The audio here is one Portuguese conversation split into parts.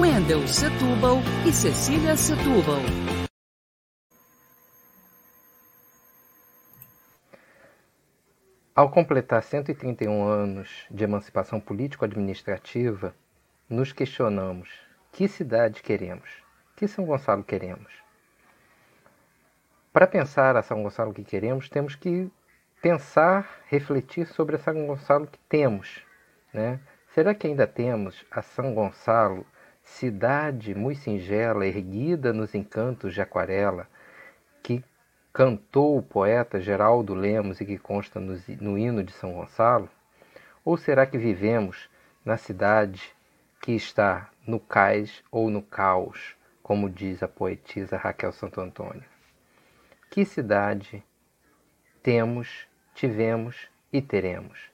Wendel Setúbal e Cecília Setúbal. Ao completar 131 anos de emancipação político-administrativa, nos questionamos: que cidade queremos? Que São Gonçalo queremos? Para pensar a São Gonçalo que queremos, temos que pensar, refletir sobre a São Gonçalo que temos. Né? Será que ainda temos a São Gonçalo, cidade muito singela, erguida nos encantos de aquarela, que cantou o poeta Geraldo Lemos e que consta no, no hino de São Gonçalo? Ou será que vivemos na cidade que está no cais ou no caos, como diz a poetisa Raquel Santo Antônio? Que cidade temos, tivemos e teremos?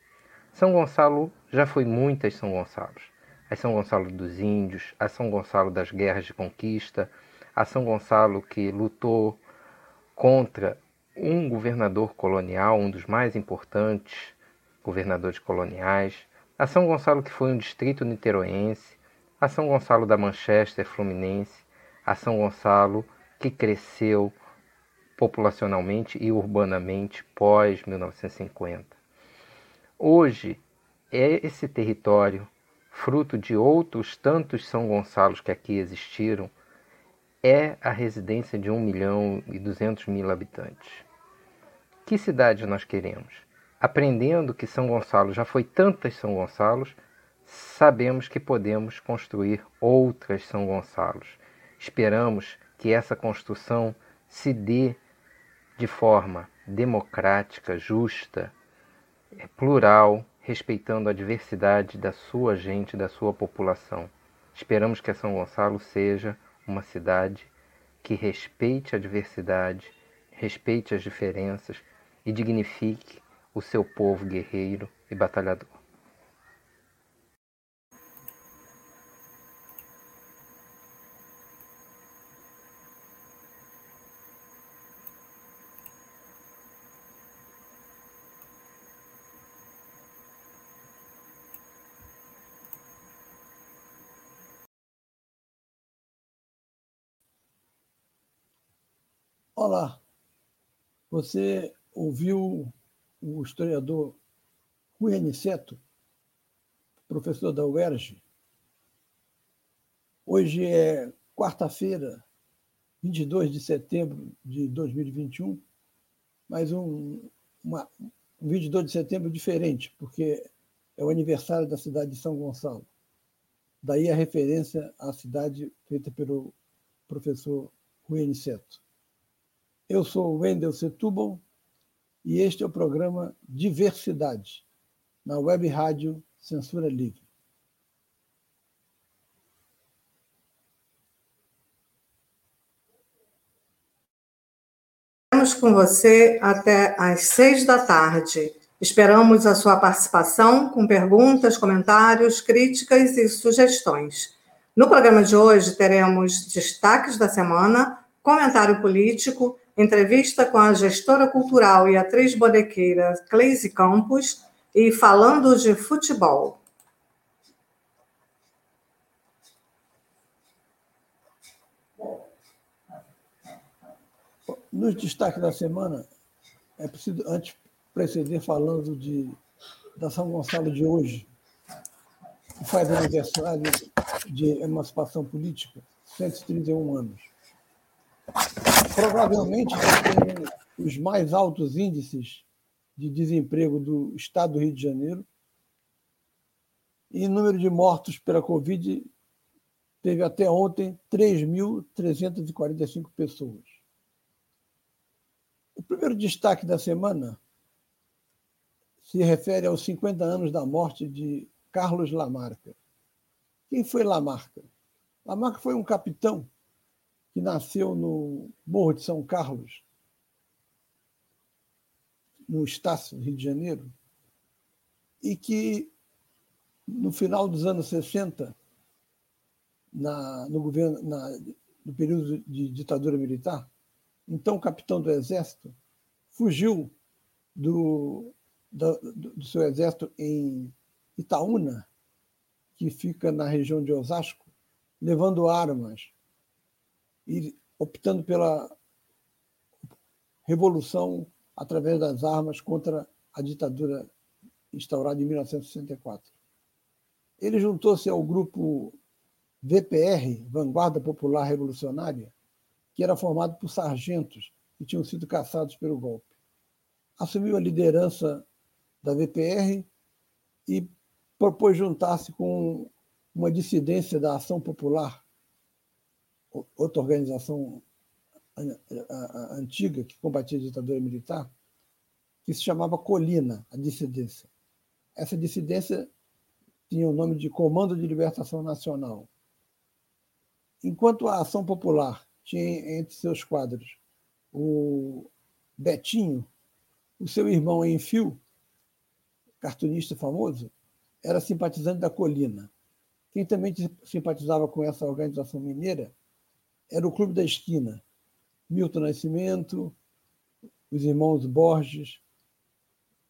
São Gonçalo já foi muitas São Gonçalos. A São Gonçalo dos Índios, a São Gonçalo das Guerras de Conquista, a São Gonçalo que lutou contra um governador colonial, um dos mais importantes governadores coloniais, a São Gonçalo que foi um distrito niteroense, a São Gonçalo da Manchester Fluminense, a São Gonçalo que cresceu populacionalmente e urbanamente pós 1950. Hoje é esse território, fruto de outros tantos São Gonçalos que aqui existiram, é a residência de 1 milhão e 200 mil habitantes. Que cidade nós queremos? Aprendendo que São Gonçalo já foi tantas São Gonçalos, sabemos que podemos construir outras São Gonçalos. Esperamos que essa construção se dê de forma democrática, justa, plural, respeitando a diversidade da sua gente, da sua população. Esperamos que São Gonçalo seja uma cidade que respeite a diversidade, respeite as diferenças e dignifique o seu povo guerreiro e batalhador. Olá, você ouviu o historiador Rui Aniceto, professor da UERJ? Hoje é quarta-feira, 22 de setembro de 2021, mas um, uma, um 22 de setembro diferente, porque é o aniversário da cidade de São Gonçalo. Daí a referência à cidade feita pelo professor Rui Aniceto. Eu sou Wendel Setúbal e este é o programa Diversidade, na web rádio Censura Livre. Estamos com você até às seis da tarde. Esperamos a sua participação com perguntas, comentários, críticas e sugestões. No programa de hoje teremos destaques da semana, comentário político entrevista com a gestora cultural e atriz bonequeira Cleise Campos e falando de futebol. Nos destaques da semana, é preciso antes preceder falando de, da São Gonçalo de hoje, que faz aniversário de emancipação política, 131 anos provavelmente tem os mais altos índices de desemprego do estado do Rio de Janeiro. E número de mortos pela Covid teve até ontem 3.345 pessoas. O primeiro destaque da semana se refere aos 50 anos da morte de Carlos Lamarca. Quem foi Lamarca? Lamarca foi um capitão que nasceu no Morro de São Carlos, no Estácio, Rio de Janeiro, e que no final dos anos 60, na, no governo, na, no período de ditadura militar, então capitão do exército, fugiu do, do, do seu exército em Itaúna, que fica na região de Osasco, levando armas e optando pela revolução através das armas contra a ditadura instaurada em 1964. Ele juntou-se ao grupo VPR, Vanguarda Popular Revolucionária, que era formado por sargentos que tinham sido caçados pelo golpe. Assumiu a liderança da VPR e propôs juntar-se com uma dissidência da Ação Popular, outra organização antiga que combatia a ditadura militar, que se chamava Colina, a dissidência. Essa dissidência tinha o nome de Comando de Libertação Nacional. Enquanto a Ação Popular tinha entre seus quadros o Betinho, o seu irmão Enfio, cartunista famoso, era simpatizante da Colina. Quem também simpatizava com essa organização mineira era o Clube da Esquina. Milton Nascimento, os irmãos Borges,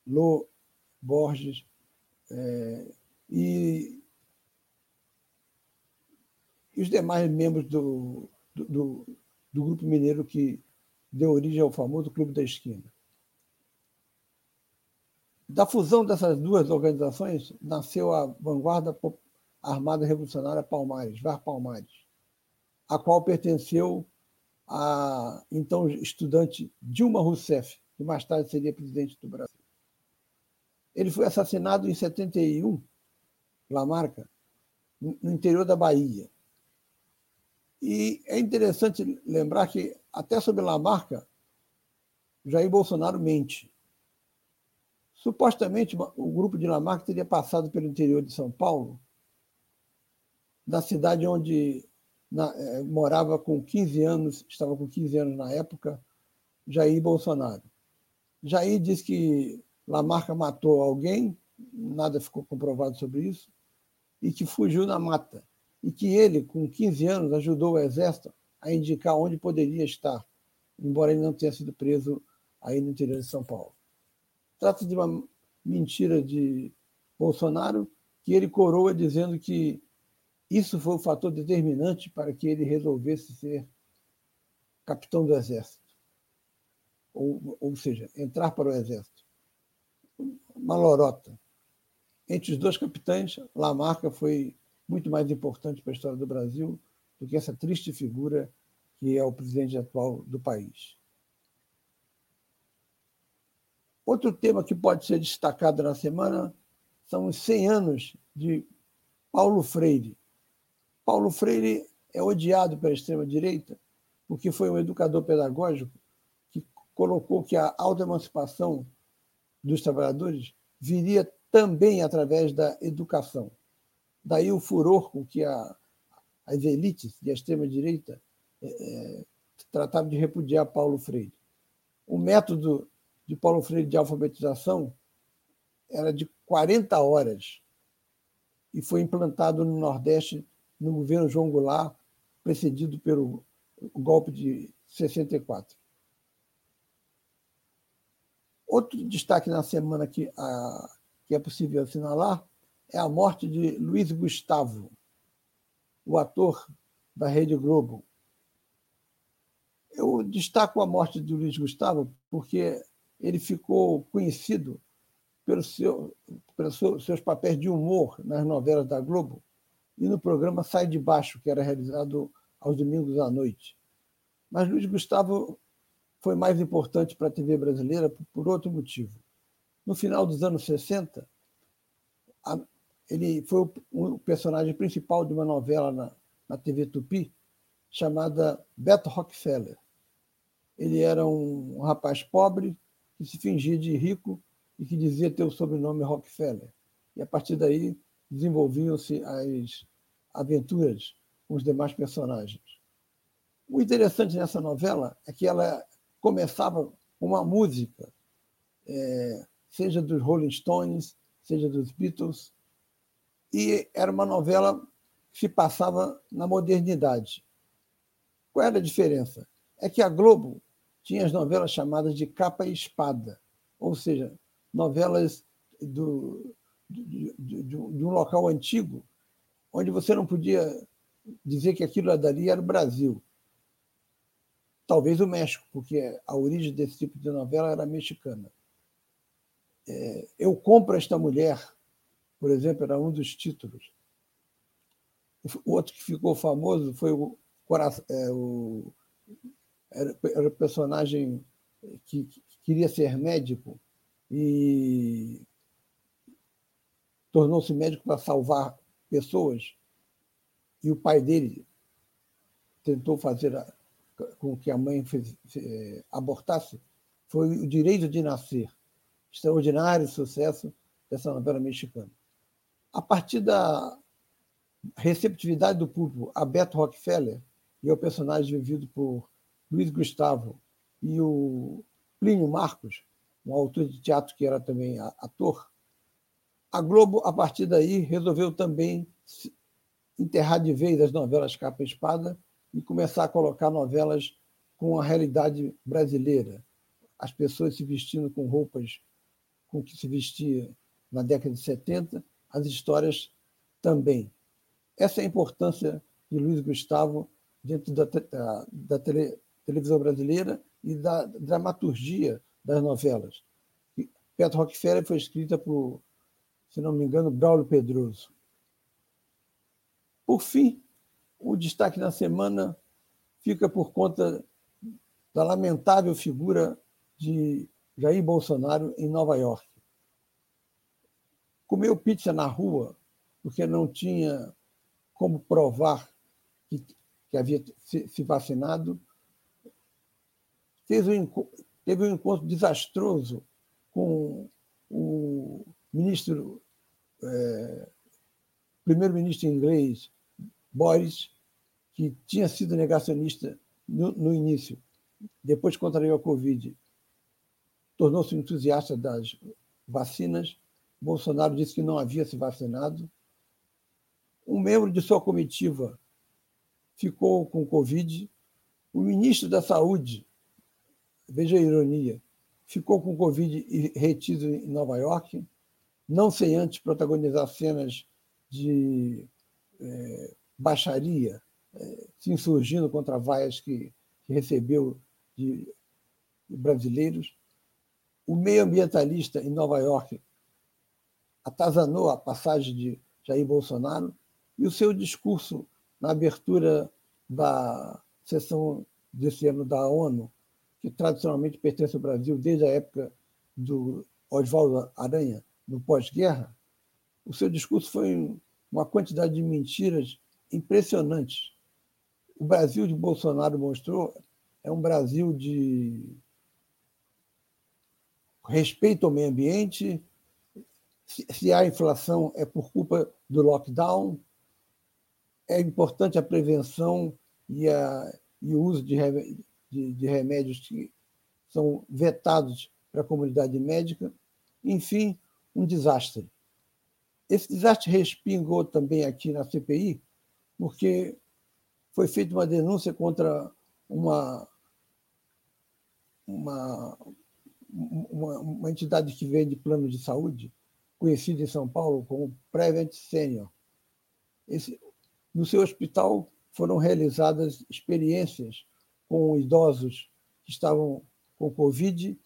Lô Borges, é, e, e, os demais membros do, do, do, do grupo mineiro que deu origem ao famoso Clube da Esquina. Da fusão dessas duas organizações nasceu a Vanguarda Armada Revolucionária Palmares, VAR Palmares, a qual pertenceu a então estudante Dilma Rousseff, que mais tarde seria presidente do Brasil. Ele foi assassinado em 71, Lamarca, no interior da Bahia. E é interessante lembrar que, até sobre Lamarca, Jair Bolsonaro mente. Supostamente, o grupo de Lamarck teria passado pelo interior de São Paulo, na cidade onde na, eh, morava com 15 anos, estava com 15 anos na época, Jair Bolsonaro. Jair disse que Lamarca matou alguém, nada ficou comprovado sobre isso, e que fugiu na mata. E que ele, com 15 anos, ajudou o exército a indicar onde poderia estar, embora ele não tenha sido preso aí no interior de São Paulo. Trata-se de uma mentira de Bolsonaro que ele coroa dizendo que isso foi o fator determinante para que ele resolvesse ser capitão do Exército. Ou, ou seja, entrar para o Exército. Uma lorota. Entre os dois capitães, Lamarca foi muito mais importante para a história do Brasil do que essa triste figura que é o presidente atual do país. Outro tema que pode ser destacado na semana são os 100 anos de Paulo Freire. Paulo Freire é odiado pela extrema-direita porque foi um educador pedagógico que colocou que a autoemancipação dos trabalhadores viria também através da educação. Daí o furor com que a, as elites e a extrema-direita é, é, tratavam de repudiar Paulo Freire. O método de Paulo Freire de alfabetização era de 40 horas e foi implantado no Nordeste no governo João Goulart, precedido pelo golpe de 64. Outro destaque na semana que, a, que é possível assinalar é a morte de Luiz Gustavo, o ator da Rede Globo. Eu destaco a morte de Luiz Gustavo porque ele ficou conhecido pelo seu, pelos seus papéis de humor nas novelas da Globo e no programa Sai de Baixo, que era realizado aos domingos à noite. Mas Luiz Gustavo foi mais importante para a TV brasileira por outro motivo. No final dos anos 60, ele foi o personagem principal de uma novela na, na TV Tupi chamada Beto Rockefeller. Ele era um rapaz pobre que se fingia de rico e que dizia ter o sobrenome Rockefeller. E a partir daí desenvolviam-se as aventuras com os demais personagens. O interessante nessa novela é que ela começava com uma música, é, seja dos Rolling Stones, seja dos Beatles, e era uma novela que se passava na modernidade. Qual era a diferença? É que a Globo tinha as novelas chamadas de capa e espada, ou seja, novelas do, de, de, de, um local antigo, onde você não podia dizer que aquilo dali era o Brasil. Talvez o México, porque a origem desse tipo de novela era mexicana. É, eu compro esta mulher, por exemplo, era um dos títulos. O outro que ficou famoso foi o, é, o era, era o personagem que, que queria ser médico e tornou-se médico para salvar pessoas. E o pai dele tentou fazer a, com que a mãe fez, é, abortasse foi o direito de nascer. Extraordinário sucesso dessa novela mexicana. A partir da receptividade do público a Beto Rockefeller e o personagem vivido por Luiz Gustavo e o Plínio Marcos, um autor de teatro que era também ator, a Globo, a partir daí, resolveu também enterrar de vez as novelas capa e espada e começar a colocar novelas com a realidade brasileira. As pessoas se vestindo com roupas com que se vestia na década de 70, as histórias também. Essa é a importância de Luiz Gustavo dentro da, da, da tele, televisão brasileira e da dramaturgia das novelas. Petro Rockefeller foi escrita por, se não me engano, Braulio Pedroso. Por fim, o destaque na semana fica por conta da lamentável figura de Jair Bolsonaro em Nova York. Comeu pizza na rua porque não tinha como provar que, que havia se, vacinado. Fez um, teve um encontro desastroso com o ministro, é, primeiro-ministro inglês, Boris, que tinha sido negacionista no, no início, depois contraiu a Covid, tornou-se entusiasta das vacinas. Bolsonaro disse que não havia se vacinado. Um membro de sua comitiva ficou com Covid. O ministro da Saúde, veja a ironia, ficou com Covid e retido em Nova York, não sem antes protagonizar cenas de é, baixaria, é, se insurgindo contra vaias que, que recebeu de, de brasileiros. O meio ambientalista em Nova York atazanou a passagem de Jair Bolsonaro e o seu discurso na abertura da sessão desse ano da ONU, que tradicionalmente pertence ao Brasil desde a época do Oswaldo Aranha, no pós-guerra, o seu discurso foi uma quantidade de mentiras impressionantes. O Brasil de Bolsonaro mostrou é um Brasil de respeito ao meio ambiente. Se há inflação é por culpa do lockdown. É importante a prevenção e, a, e o uso de, de, de remédios que são vetados para a comunidade médica. Enfim, um desastre. Esse desastre respingou também aqui na CPI, porque foi feita uma denúncia contra uma, uma, uma, uma entidade que vende plano de saúde, conhecida em São Paulo como Prevent Senior. Esse, no seu hospital foram realizadas experiências com idosos que estavam com Covid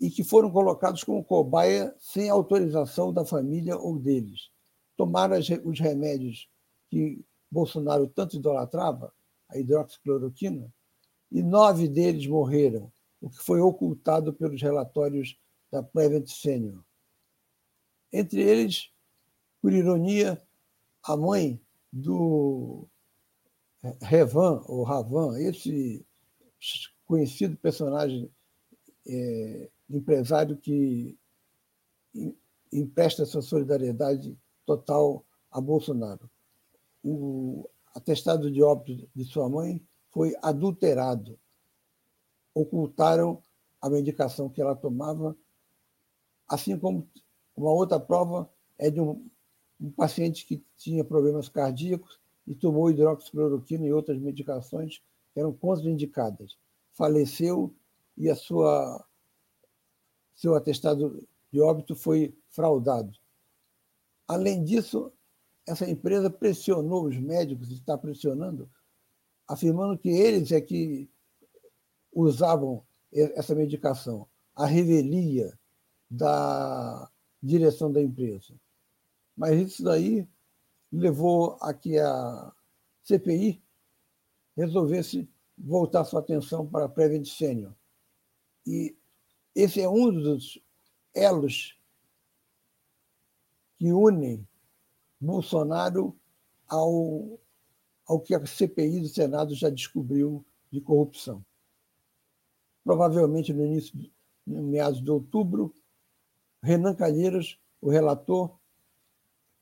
e que foram colocados como cobaia sem autorização da família ou deles. Tomaram os remédios que Bolsonaro tanto idolatrava, a hidroxicloroquina, e nove deles morreram, o que foi ocultado pelos relatórios da Prevent Senior. Entre eles, por ironia, a mãe do Revan, ou Ravan, esse conhecido personagem é, empresário que empresta sua solidariedade total a Bolsonaro. O, atestado de óbito de sua mãe foi adulterado. Ocultaram a medicação que ela tomava, assim como uma outra prova é de um, um paciente que tinha problemas cardíacos e tomou hidroxicloroquina e outras medicações que eram contraindicadas. Faleceu e a sua seu atestado de óbito foi fraudado. Além disso, essa empresa pressionou os médicos, está pressionando, afirmando que eles é que usavam essa medicação, a revelia da direção da empresa. Mas isso daí levou a que a CPI resolvesse voltar sua atenção para a Prevent Senior. E esse é um dos elos que unem Bolsonaro ao, ao que a CPI do Senado já descobriu de corrupção. Provavelmente no início, no meados de outubro, Renan Calheiros, o relator,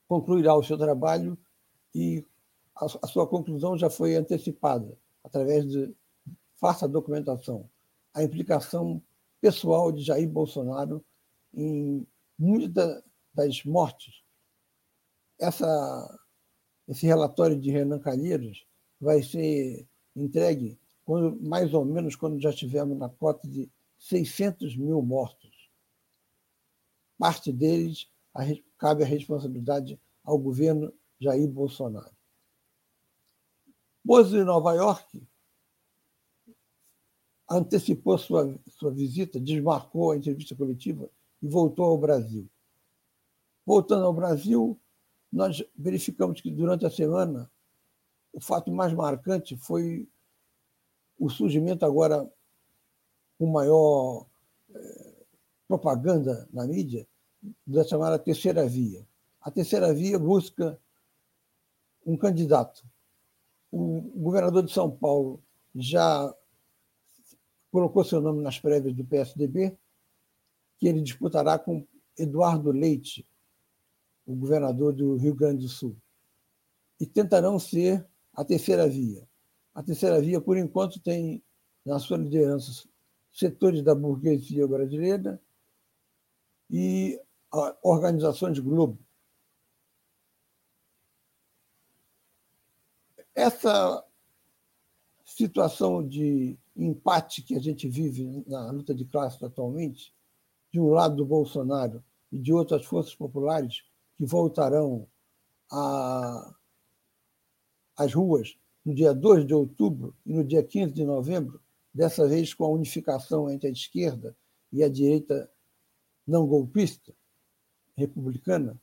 concluirá o seu trabalho e a, a sua conclusão já foi antecipada através de farsa documentação. A implicação pessoal de Jair Bolsonaro em muitas das mortes essa, esse relatório de Renan Calheiros vai ser entregue quando, mais ou menos quando já estivermos na cota de 600 mil mortos. Parte deles a, cabe a responsabilidade ao governo Jair Bolsonaro. Bozo, em Nova York, antecipou sua, sua visita, desmarcou a entrevista coletiva e voltou ao Brasil. Voltando ao Brasil, nós verificamos que durante a semana o fato mais marcante foi o surgimento agora com maior eh, propaganda na mídia da chamada terceira via. A terceira via busca um candidato. O governador de São Paulo já colocou seu nome nas prévias do PSDB, que ele disputará com Eduardo Leite, o governador do Rio Grande do Sul, e tentarão ser a terceira via. A terceira via, por enquanto, tem na sua liderança setores da burguesia brasileira e organizações Globo. Essa situação de empate que a gente vive na luta de classe atualmente, de um lado do Bolsonaro e de outras forças populares, que voltarão às ruas no dia 2 de outubro e no dia 15 de novembro, dessa vez com a unificação entre a esquerda e a direita não golpista, republicana,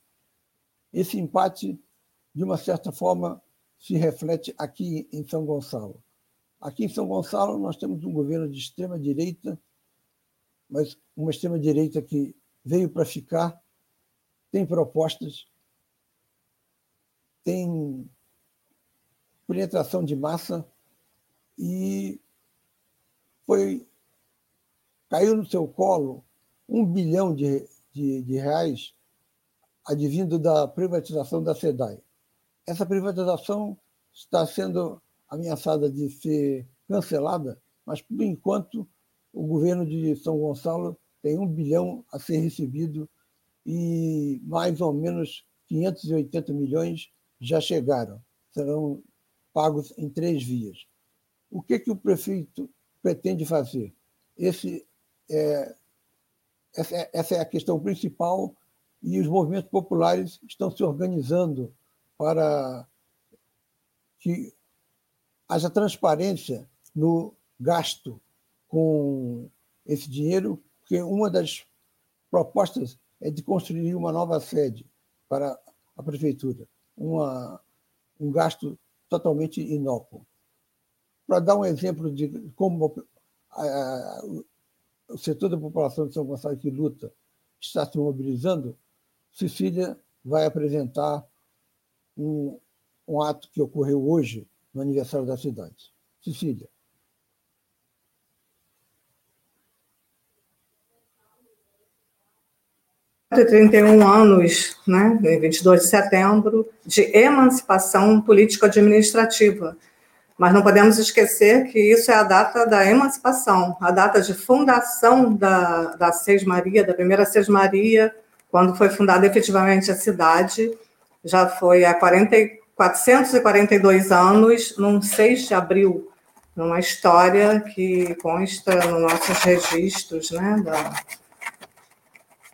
esse empate, de uma certa forma, se reflete aqui em São Gonçalo. Aqui em São Gonçalo, nós temos um governo de extrema-direita, mas uma extrema-direita que veio para ficar tem propostas, tem penetração de massa e foi caiu no seu colo um bilhão de, de, de reais advindo da privatização da SEDAI. Essa privatização está sendo ameaçada de ser cancelada, mas, por enquanto, o governo de São Gonçalo tem um bilhão a ser recebido e mais ou menos 580 milhões já chegaram, serão pagos em três vias. O que, que o prefeito pretende fazer? Esse é, essa, é, essa é a questão principal e os movimentos populares estão se organizando para que haja transparência no gasto com esse dinheiro, porque uma das propostas é de construir uma nova sede para a prefeitura, uma, um gasto totalmente inócuo. Para dar um exemplo de como a, a, o setor da população de São Gonçalo que luta está se mobilizando, Cecília vai apresentar um, um ato que ocorreu hoje no aniversário da cidade. Cecília. 131 anos, né, 22 de setembro, de emancipação político-administrativa. Mas não podemos esquecer que isso é a data da emancipação, a data de fundação da, da Seis Maria, da primeira Seis Maria, quando foi fundada efetivamente a cidade, já foi há 40, 442 anos, num 6 de abril, numa história que consta nos nossos registros né, da,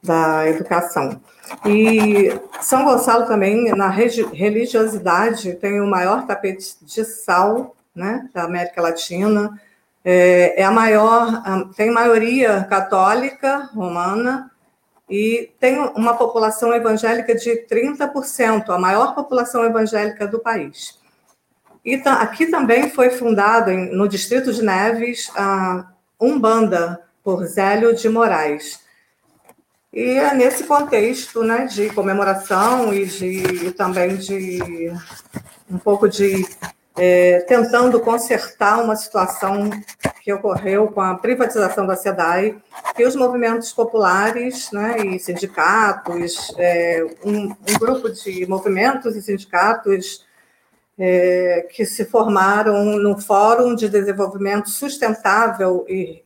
da educação. E São Gonçalo também, na religiosidade, tem o maior tapete de sal né, da América Latina, é, é a maior, tem maioria católica romana e tem uma população evangélica de 30%, a maior população evangélica do país. E aqui também foi fundado, no distrito de Neves, a Umbanda, por Zélio de Moraes. E é nesse contexto né, de comemoração e, de, e também de um pouco de é, tentando consertar uma situação que ocorreu com a privatização da SEDAI, que os movimentos populares né, e sindicatos, é, um, um, grupo de movimentos e sindicatos é, que se formaram no Fórum de Desenvolvimento Sustentável e,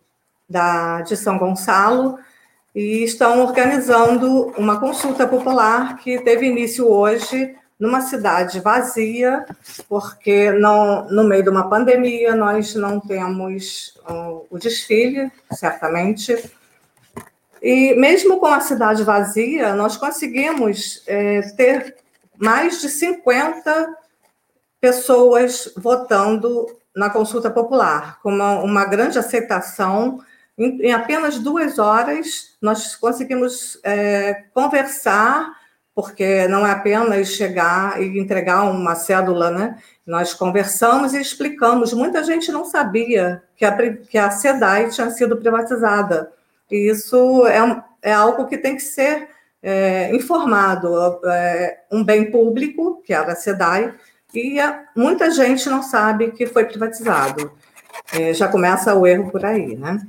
da, de São Gonçalo, e estão organizando uma consulta popular que teve início hoje numa cidade vazia, porque não, no meio de uma pandemia nós não temos uh, o desfile, certamente. E mesmo com a cidade vazia, nós conseguimos é, ter mais de 50 pessoas votando na consulta popular, com uma, uma grande aceitação em, em apenas duas horas, nós conseguimos é, conversar, porque não é apenas chegar e entregar uma cédula, né? Nós conversamos e explicamos. Muita gente não sabia que a, que a SEDAI tinha sido privatizada. E isso é, é algo que tem que ser é, informado. É, um bem público, que era a SEDAI, e muita gente não sabe que foi privatizado. É, já começa o erro por aí, né?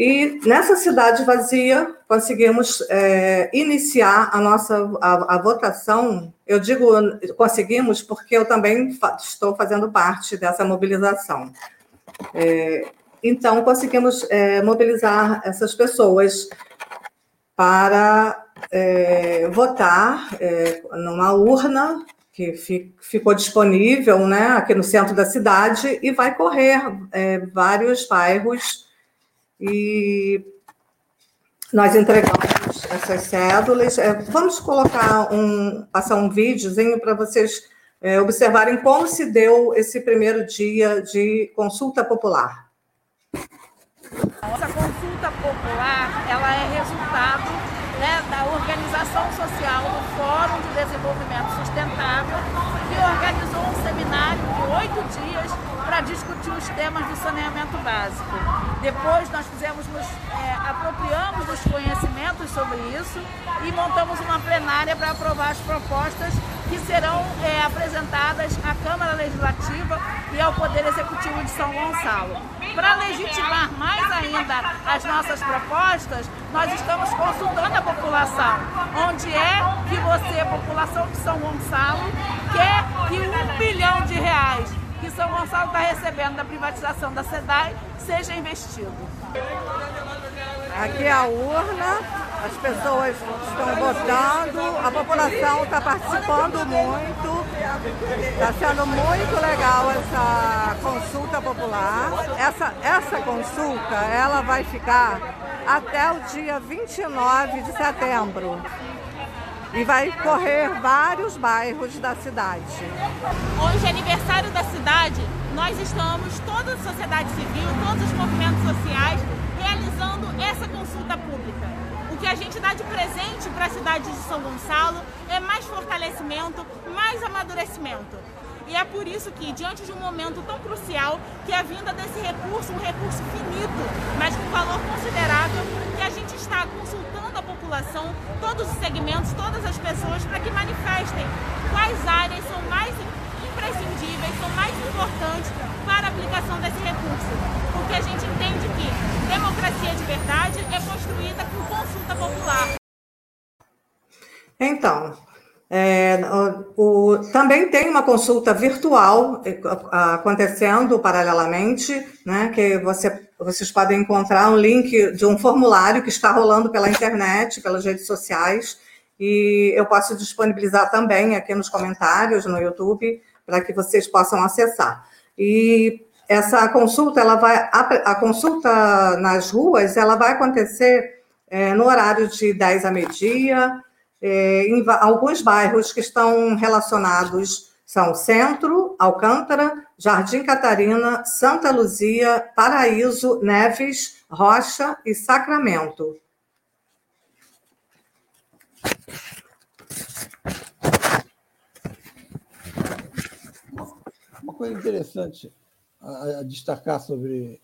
E nessa cidade vazia, conseguimos é, iniciar a nossa a, a, votação. Eu digo conseguimos porque eu também fa estou fazendo parte dessa mobilização. É, então, conseguimos é, mobilizar essas pessoas para é, votar é, numa urna que fi ficou disponível né, aqui no centro da cidade e vai correr é, vários bairros e nós entregamos essas cédulas. É, vamos colocar um, passar um videozinho para vocês é, observarem como se deu esse primeiro dia de consulta popular. Essa consulta popular, ela é resultado né, da organização social do Fórum de Desenvolvimento Sustentável, que organizou um seminário de oito dias discutir os temas do saneamento básico. Depois nós fizemos, nos, é, apropriamos dos conhecimentos sobre isso e montamos uma plenária para aprovar as propostas que serão é, apresentadas à Câmara Legislativa e ao Poder Executivo de São Gonçalo. Para legitimar mais ainda as nossas propostas, nós estamos consultando a população, onde é que você, população de São Gonçalo, quer que um bilhão de reais que São Gonçalo está recebendo da privatização da SEDAI seja investido. Aqui é a urna, as pessoas estão votando, a população está participando muito, está sendo muito legal essa consulta popular. Essa, essa consulta ela vai ficar até o dia 29 de setembro e vai correr vários bairros da cidade. Hoje é aniversário da cidade, nós estamos, toda a sociedade civil, todos os movimentos sociais, realizando essa consulta pública. O que a gente dá de presente para a cidade de São Gonçalo é mais fortalecimento, mais amadurecimento. E é por isso que, diante de um momento tão crucial, que a vinda desse recurso, um recurso finito, mas com valor considerável, que a gente está consultando população, todos os segmentos, todas as pessoas, para que manifestem quais áreas são mais imprescindíveis, são mais importantes para a aplicação desse recurso. Porque a gente entende que democracia de verdade é construída com consulta popular. Então, é, o, o, também tem uma consulta virtual é, acontecendo paralelamente, né, que você, vocês podem encontrar um link de um formulário que está rolando pela internet, pelas redes sociais, e eu posso disponibilizar também aqui nos comentários no YouTube para que vocês possam acessar. E essa consulta, ela vai, a, consulta nas ruas, ela vai acontecer é, no horário de 10 a meio-dia, é, em alguns bairros que estão relacionados são Centro, Alcântara, Jardim Catarina, Santa Luzia, Paraíso, Neves, Rocha e Sacramento. Uma coisa interessante a, destacar sobre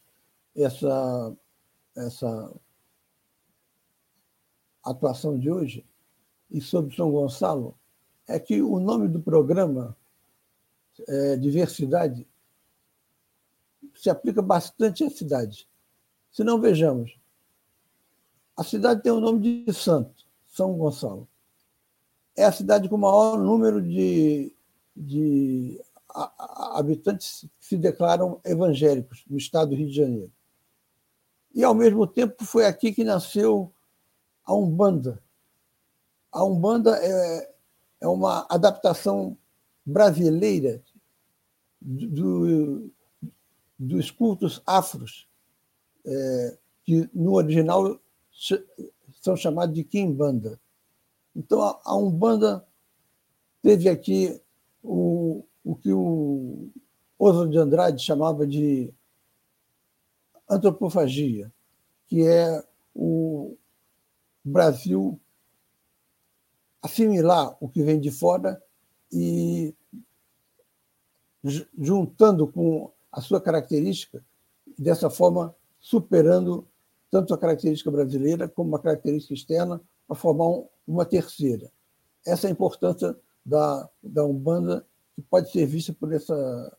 essa, essa atuação de hoje e sobre São Gonçalo é que o nome do programa é, Diversidade se aplica bastante à cidade. Se não, vejamos. A cidade tem o nome de santo, São Gonçalo. É a cidade com o maior número de, de habitantes que se declaram evangélicos no estado do Rio de Janeiro. E, ao mesmo tempo, foi aqui que nasceu a Umbanda, a Umbanda é, é uma adaptação brasileira do, dos cultos afros, é, que no original são chamados de Kimbanda. Então, a Umbanda teve aqui o, o que o Oswald de Andrade chamava de antropofagia, que é o Brasil assimilar o que vem de fora e juntando com a sua característica, dessa forma superando tanto a característica brasileira como a característica externa para formar uma terceira. Essa é a importância da, da Umbanda, que pode ser vista por, essa,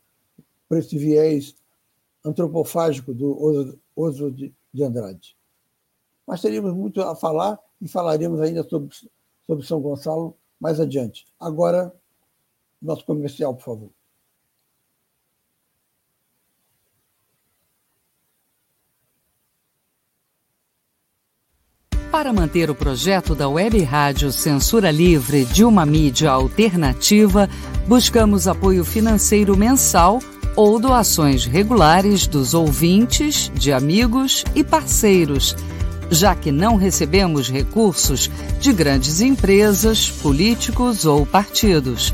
por esse viés antropofágico do Oswald de Andrade. Mas teríamos muito a falar e falaremos ainda sobre sobre São Gonçalo mais adiante. Agora, nosso comercial, por favor. Para manter o projeto da Web Rádio Censura Livre de uma mídia alternativa, buscamos apoio financeiro mensal ou doações regulares dos ouvintes, de amigos e parceiros já que não recebemos recursos de grandes empresas, políticos ou partidos.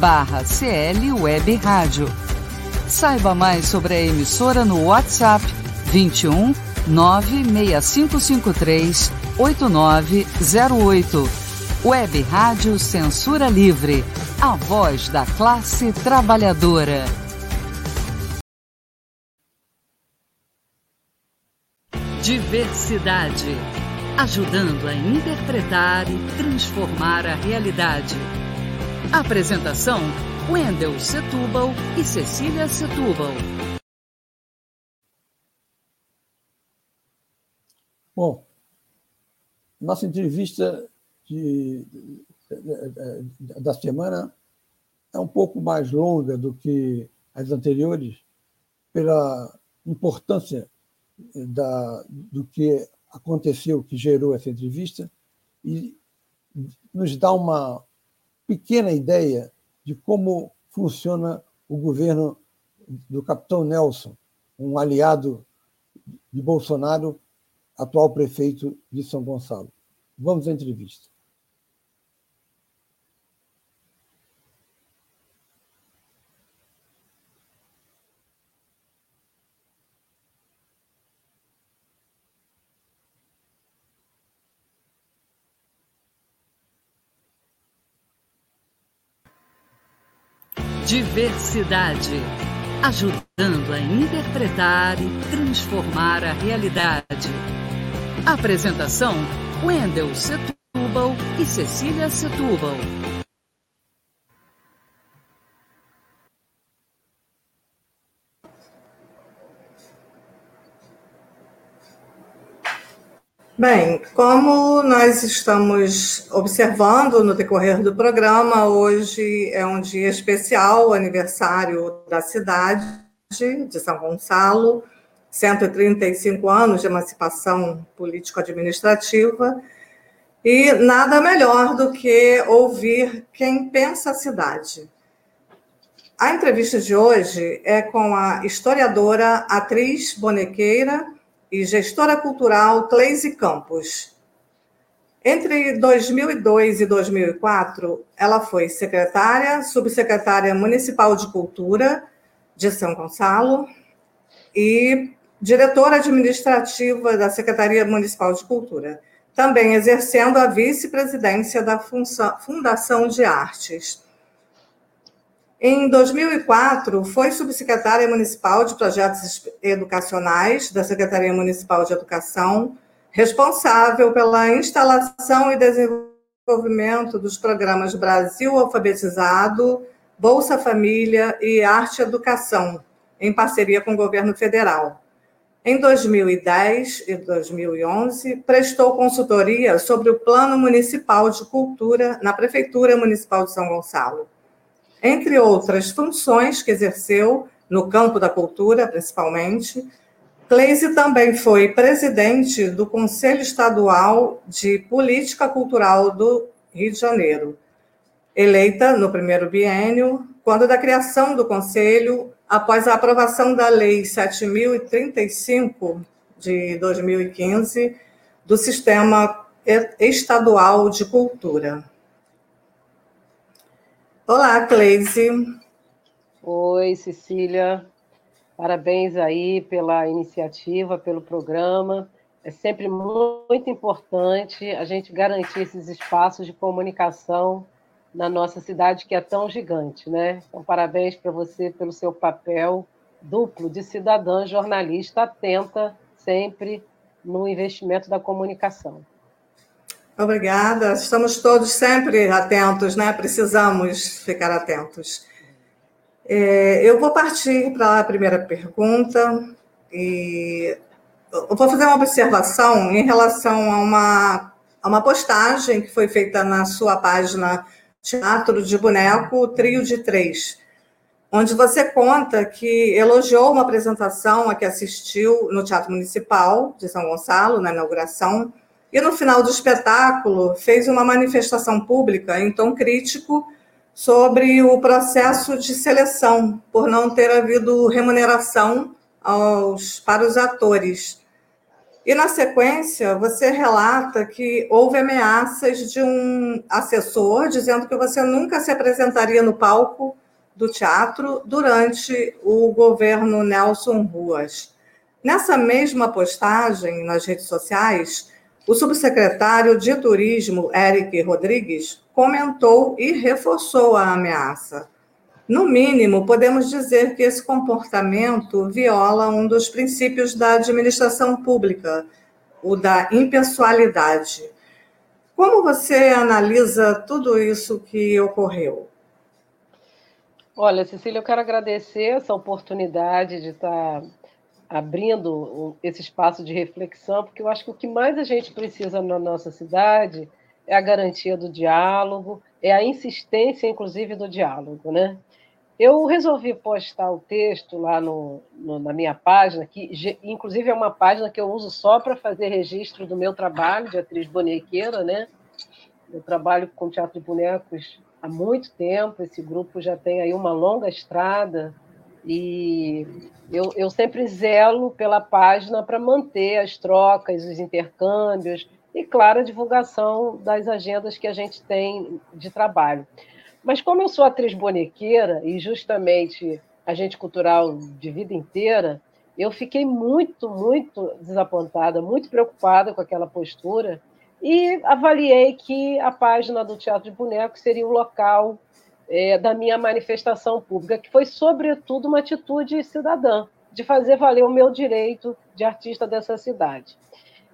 barra CL Web Rádio. Saiba mais sobre a emissora no WhatsApp 21 96553 8908. Web Rádio Censura Livre, a voz da classe trabalhadora. Diversidade ajudando a interpretar e transformar a realidade. Apresentação: Wendel Setúbal e Cecília Setúbal. Bom, nossa entrevista de, da semana é um pouco mais longa do que as anteriores, pela importância da, do que aconteceu que gerou essa entrevista e nos dá uma pequena ideia de como funciona o governo do capitão Nelson, um aliado de Bolsonaro, atual prefeito de São Gonçalo. Vamos à entrevista. Diversidade, ajudando a interpretar e transformar a realidade. Apresentação: Wendel Setúbal e Cecília Setúbal. Bem, como nós estamos observando no decorrer do programa, hoje é um dia especial, aniversário da cidade de São Gonçalo, 135 anos de emancipação político-administrativa, e nada melhor do que ouvir quem pensa a cidade. A entrevista de hoje é com a historiadora, atriz, bonequeira e gestora cultural Cleise Campos. Entre 2002 e 2004, ela foi secretária, subsecretária municipal de cultura de São Gonçalo e diretora administrativa da Secretaria Municipal de Cultura, também exercendo a vice-presidência da Fundação de Artes. Em 2004, foi subsecretária municipal de projetos educacionais da Secretaria Municipal de Educação, responsável pela instalação e desenvolvimento dos programas Brasil Alfabetizado, Bolsa Família e Arte Educação, em parceria com o governo federal. Em 2010 e 2011, prestou consultoria sobre o Plano Municipal de Cultura na Prefeitura Municipal de São Gonçalo entre outras funções que exerceu no campo da cultura, principalmente. Cleise também foi presidente do Conselho Estadual de Política Cultural do Rio de Janeiro, eleita no primeiro biênio, quando da criação do Conselho, após a aprovação da Lei 7035 de 2015 do Sistema Estadual de Cultura. Olá, Cleise. Oi, Cecília. Parabéns aí pela iniciativa, pelo programa. É sempre muito importante a gente garantir esses espaços de comunicação na nossa cidade, que é tão gigante, né? Então, parabéns para você pelo seu papel duplo de cidadã jornalista atenta sempre no investimento da comunicação. Obrigada. Estamos todos sempre atentos, né? Precisamos ficar atentos. É, eu vou partir para a primeira pergunta e eu vou fazer uma observação em relação a uma, a uma postagem que foi feita na sua página Teatro de Boneco, Trio de Três, onde você conta que elogiou uma apresentação a que assistiu no Teatro Municipal de São Gonçalo, na inauguração, e no final do espetáculo fez uma manifestação pública em tom crítico sobre o processo de seleção, por não ter havido remuneração aos, para os atores. E na sequência, você relata que houve ameaças de um assessor dizendo que você nunca se apresentaria no palco do teatro durante o governo Nelson Ruas. Nessa mesma postagem nas redes sociais, o subsecretário de Turismo, Eric Rodrigues, comentou e reforçou a ameaça. No mínimo, podemos dizer que esse comportamento viola um dos princípios da administração pública, o da impessoalidade. Como você analisa tudo isso que ocorreu? Olha, Cecília, eu quero agradecer essa oportunidade de estar abrindo esse espaço de reflexão, porque eu acho que o que mais a gente precisa na nossa cidade é a garantia do diálogo, é a insistência, inclusive, do diálogo, né? Eu resolvi postar o texto lá no, no, na minha página, que inclusive é uma página que eu uso só para fazer registro do meu trabalho de atriz bonequeira, né? Eu trabalho com teatro de bonecos há muito tempo, esse grupo já tem aí uma longa estrada, e eu, eu sempre zelo pela página para manter as trocas, os intercâmbios e, claro, a divulgação das agendas que a gente tem de trabalho. Mas como eu sou atriz bonequeira e justamente agente cultural de vida inteira, eu fiquei muito, muito desapontada, muito preocupada com aquela postura e avaliei que a página do Teatro de Bonecos seria o local é, da minha manifestação pública, que foi, sobretudo, uma atitude cidadã, de fazer valer o meu direito de artista dessa cidade.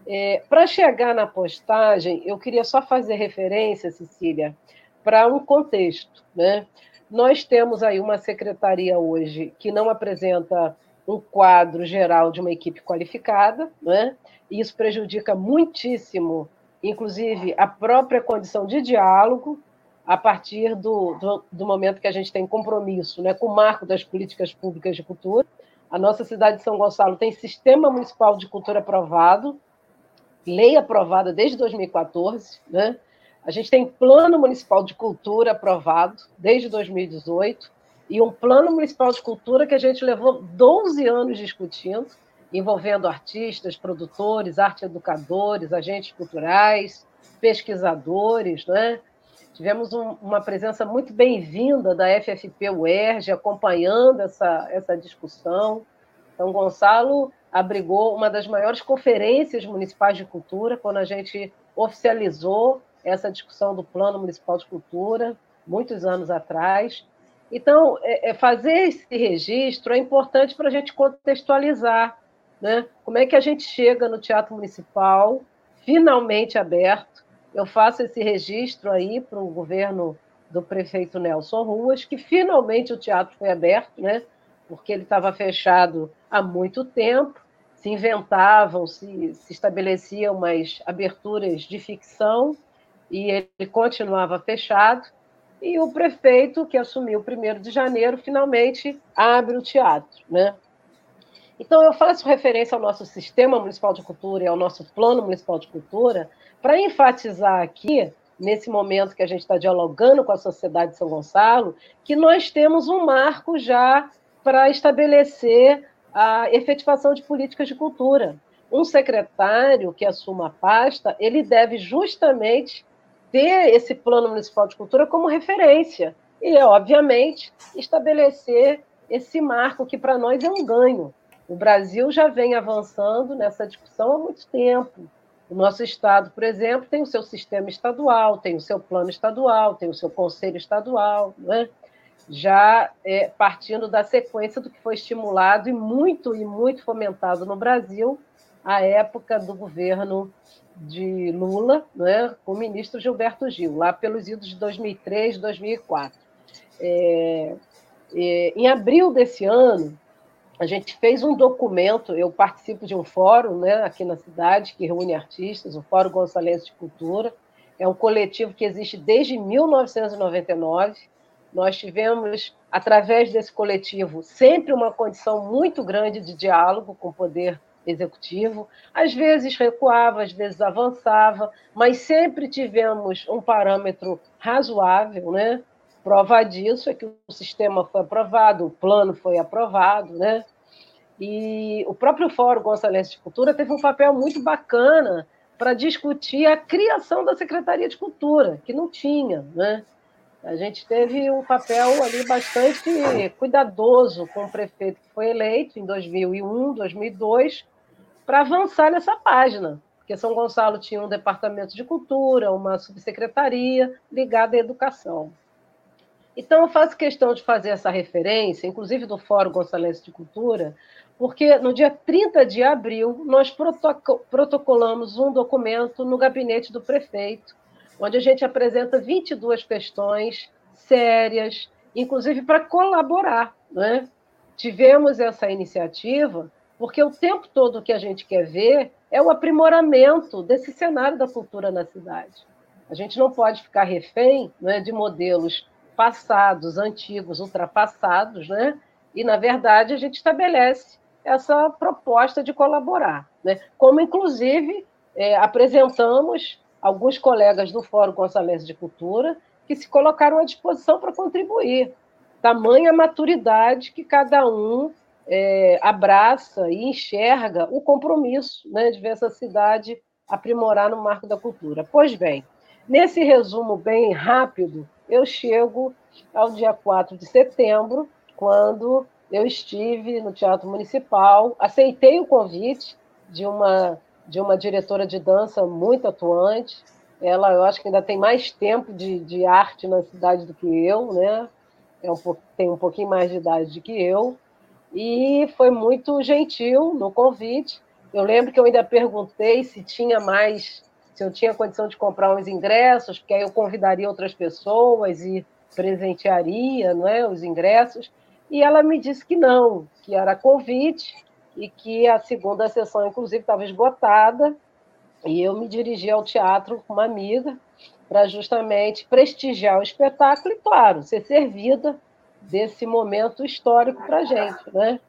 É, Para chegar na postagem, eu queria só fazer referência, Cecília, para um contexto. Né? Nós temos aí uma secretaria hoje que não apresenta um quadro geral de uma equipe qualificada, né? e isso prejudica muitíssimo, inclusive, a própria condição de diálogo a partir do, do, do, momento que a gente tem compromisso né, com o marco das políticas públicas de cultura. A nossa cidade de São Gonçalo tem sistema municipal de cultura aprovado, lei aprovada desde 2014, né? A gente tem plano municipal de cultura aprovado desde 2018 e um plano municipal de cultura que a gente levou 12 anos discutindo, envolvendo artistas, produtores, arte educadores, agentes culturais, pesquisadores, né? Tivemos um, uma presença muito bem-vinda da FFP UERJ acompanhando essa, essa discussão. Então, Gonçalo abrigou uma das maiores conferências municipais de cultura, quando a gente oficializou essa discussão do Plano Municipal de Cultura, muitos anos atrás. Então, é, é fazer esse registro é importante para a gente contextualizar né? como é que a gente chega no Teatro Municipal, finalmente aberto, eu faço esse registro aí para o governo do prefeito Nelson Ruas, que finalmente o teatro foi aberto, né? porque ele estava fechado há muito tempo, se inventavam, se, se estabeleciam umas aberturas de ficção, e ele continuava fechado. E o prefeito, que assumiu o 1 de janeiro, finalmente abre o teatro. Né? Então, eu faço referência ao nosso Sistema Municipal de Cultura e ao nosso Plano Municipal de Cultura para enfatizar aqui, nesse momento que a gente está dialogando com a sociedade de São Gonçalo, que nós temos um marco já para estabelecer a efetivação de políticas de cultura. Um secretário que assuma a pasta, ele deve justamente ter esse plano municipal de cultura como referência e, obviamente, estabelecer esse marco que para nós é um ganho. O Brasil já vem avançando nessa discussão há muito tempo. O nosso estado, por exemplo, tem o seu sistema estadual, tem o seu plano estadual, tem o seu conselho estadual, né? já é, partindo da sequência do que foi estimulado e muito e muito fomentado no Brasil à época do governo de Lula, né, com o ministro Gilberto Gil, lá pelos idos de 2003, 2004. É, é, em abril desse ano, a gente fez um documento, eu participo de um fórum né, aqui na cidade que reúne artistas, o Fórum Gonçalves de Cultura, é um coletivo que existe desde 1999. Nós tivemos, através desse coletivo, sempre uma condição muito grande de diálogo com o poder executivo. Às vezes recuava, às vezes avançava, mas sempre tivemos um parâmetro razoável, né? Prova disso é que o sistema foi aprovado, o plano foi aprovado, né? E o próprio Fórum Gonçalves de Cultura teve um papel muito bacana para discutir a criação da Secretaria de Cultura, que não tinha, né? A gente teve um papel ali bastante cuidadoso com o prefeito que foi eleito em 2001, 2002, para avançar nessa página, porque São Gonçalo tinha um departamento de cultura, uma subsecretaria ligada à educação. Então, eu faço questão de fazer essa referência, inclusive do Fórum Gonçalves de Cultura, porque no dia 30 de abril nós protocolamos um documento no gabinete do prefeito, onde a gente apresenta 22 questões sérias, inclusive para colaborar. Né? Tivemos essa iniciativa porque o tempo todo que a gente quer ver é o aprimoramento desse cenário da cultura na cidade. A gente não pode ficar refém né, de modelos passados, antigos, ultrapassados, né? E, na verdade, a gente estabelece essa proposta de colaborar, né? Como, inclusive, é, apresentamos alguns colegas do Fórum Gonçalves de Cultura que se colocaram à disposição para contribuir. Tamanha maturidade que cada um é, abraça e enxerga o compromisso né, de ver essa cidade aprimorar no marco da cultura. Pois bem, nesse resumo bem rápido, eu chego ao dia 4 de setembro, quando eu estive no Teatro Municipal, aceitei o convite de uma, de uma diretora de dança muito atuante, Ela, eu acho que ainda tem mais tempo de, de arte na cidade do que eu, né? É um, tem um pouquinho mais de idade do que eu. E foi muito gentil no convite. Eu lembro que eu ainda perguntei se tinha mais, se eu tinha condição de comprar uns ingressos, porque aí eu convidaria outras pessoas e presentearia não é, os ingressos. E ela me disse que não, que era convite e que a segunda sessão, inclusive, estava esgotada. E eu me dirigi ao teatro com uma amiga para justamente prestigiar o espetáculo e, claro, ser servida desse momento histórico para a gente. Né?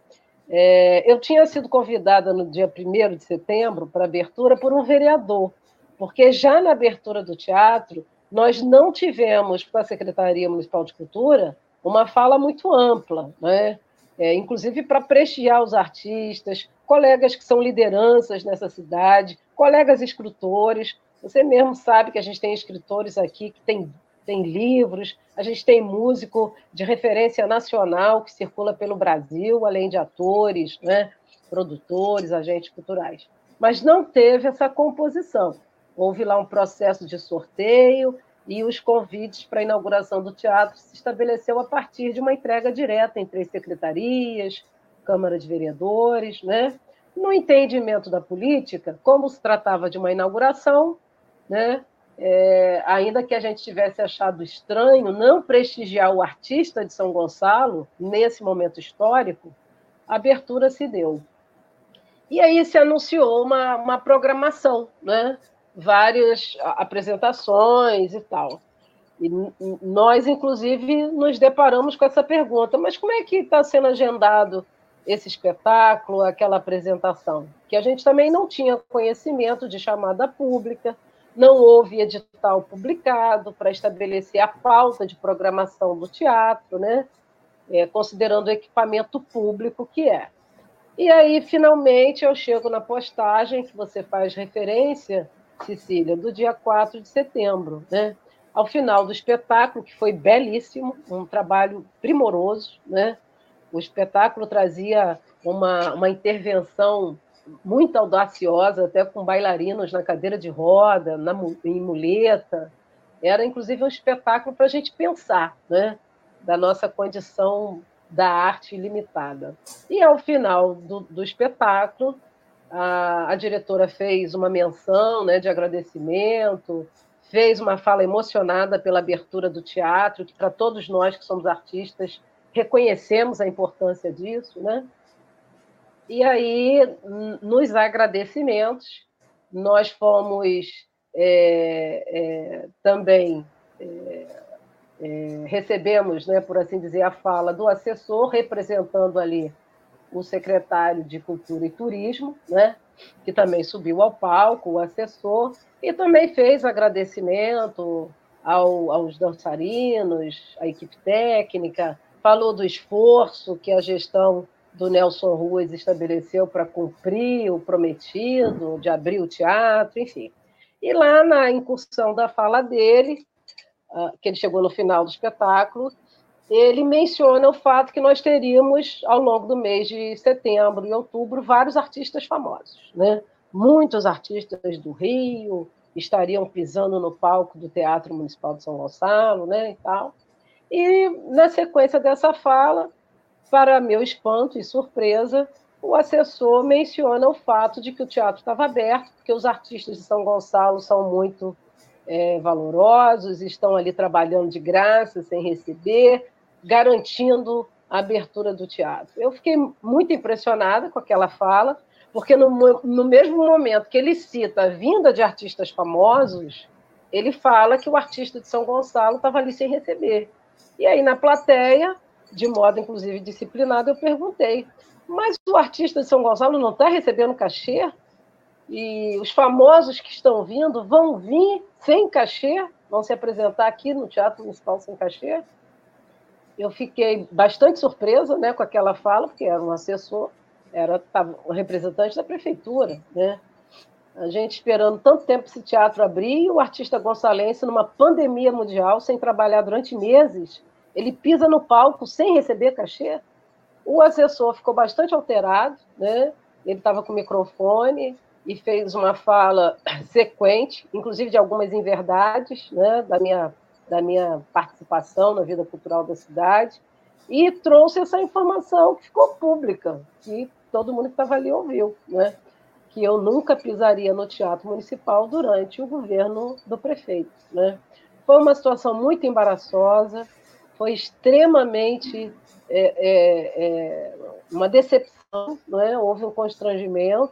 É, eu tinha sido convidada no dia 1 de setembro para abertura por um vereador, porque já na abertura do teatro nós não tivemos com a Secretaria Municipal de Cultura uma fala muito ampla, né? É, inclusive para prestigiar os artistas, colegas que são lideranças nessa cidade, colegas escritores. Você mesmo sabe que a gente tem escritores aqui que têm tem livros, a gente tem músico de referência nacional que circula pelo Brasil, além de atores, né, produtores, agentes culturais. Mas não teve essa composição. Houve lá um processo de sorteio e os convites para a inauguração do teatro se estabeleceu a partir de uma entrega direta entre as secretarias, Câmara de Vereadores, né? No entendimento da política, como se tratava de uma inauguração, né? É, ainda que a gente tivesse achado estranho não prestigiar o artista de São Gonçalo nesse momento histórico, a abertura se deu. E aí se anunciou uma, uma programação, né? Várias apresentações e tal. E nós, inclusive, nos deparamos com essa pergunta: mas como é que está sendo agendado esse espetáculo, aquela apresentação? Que a gente também não tinha conhecimento de chamada pública, não houve edital publicado para estabelecer a pauta de programação do teatro, né? É, considerando o equipamento público que é. E aí, finalmente, eu chego na postagem que você faz referência, Cecília, do dia 4 de setembro, né? Ao final do espetáculo, que foi belíssimo, um trabalho primoroso, né? O espetáculo trazia uma, uma intervenção muito audaciosa, até com bailarinos na cadeira de roda, na, em muleta. Era, inclusive, um espetáculo para a gente pensar, né? da nossa condição da arte limitada. E, ao final do, do espetáculo, a, a, diretora fez uma menção né, de agradecimento, fez uma fala emocionada pela abertura do teatro, que para todos nós que somos artistas reconhecemos a importância disso, né? E aí, nos agradecimentos, nós fomos é, é, também é, é, recebemos, né, por assim dizer, a fala do assessor representando ali o secretário de Cultura e Turismo, né, que também subiu ao palco, o assessor, e também fez agradecimento ao, aos dançarinos, à equipe técnica, falou do esforço que a gestão do Nelson Ruas estabeleceu para cumprir o prometido, de abrir o teatro, enfim. E lá na incursão da fala dele, ah, que ele chegou no final do espetáculo, ele menciona o fato que nós teríamos, ao longo do mês de setembro e outubro, vários artistas famosos. Né? Muitos artistas do Rio estariam pisando no palco do Teatro Municipal de São Gonçalo né, e tal. E, na sequência dessa fala, para meu espanto e surpresa, o assessor menciona o fato de que o teatro estava aberto, porque os artistas de São Gonçalo são muito é, valorosos, estão ali trabalhando de graça, sem receber, garantindo a abertura do teatro. Eu fiquei muito impressionada com aquela fala, porque no, no mesmo momento que ele cita a vinda de artistas famosos, ele fala que o artista de São Gonçalo estava ali sem receber. E aí, na plateia, de modo inclusive disciplinado, eu perguntei: mas o artista de São Gonçalo não está recebendo cachê? E os famosos que estão vindo vão vir sem cachê? Vão se apresentar aqui no Teatro Municipal sem cachê? Eu fiquei bastante surpresa né, com aquela fala, porque era um assessor, era um representante da prefeitura. Né? A gente esperando tanto tempo esse teatro abrir e o artista gonçalense, numa pandemia mundial, sem trabalhar durante meses, ele pisa no palco sem receber cachê. O assessor ficou bastante alterado, né? ele estava com o microfone e fez uma fala sequente, inclusive de algumas inverdades, né, da minha da minha participação na vida cultural da cidade e trouxe essa informação que ficou pública, que todo mundo que estava ali ouviu, né? que eu nunca pisaria no Teatro Municipal durante o governo do prefeito. Né? Foi uma situação muito embaraçosa, foi extremamente é, é, é, uma decepção, né? houve um constrangimento,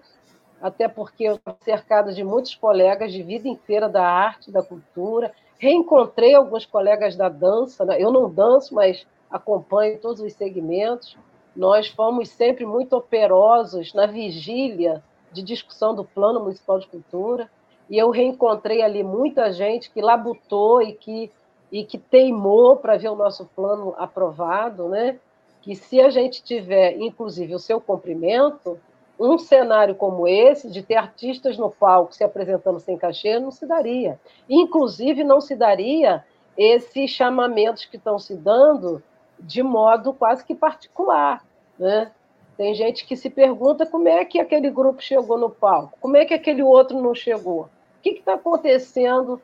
até porque eu estava cercada de muitos colegas de vida inteira da arte, da cultura, reencontrei alguns colegas da dança, né? eu não danço, mas acompanho todos os segmentos, nós fomos sempre muito operosos na vigília de discussão do Plano Municipal de Cultura, e eu reencontrei ali muita gente que labutou e que, e que teimou para ver o nosso plano aprovado, né? que se a gente tiver, inclusive, o seu cumprimento, um cenário como esse, de ter artistas no palco se apresentando sem cachê, não se daria. Inclusive, não se daria esses chamamentos que estão se dando de modo quase que particular. Né? Tem gente que se pergunta como é que aquele grupo chegou no palco, como é que aquele outro não chegou. O que está acontecendo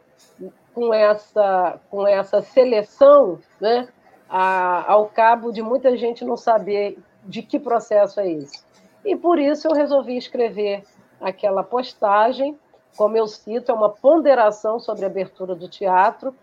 com essa, com essa seleção, né? A, ao cabo de muita gente não saber de que processo é esse? E por isso eu resolvi escrever aquela postagem, como eu cito, é uma ponderação sobre a abertura do teatro,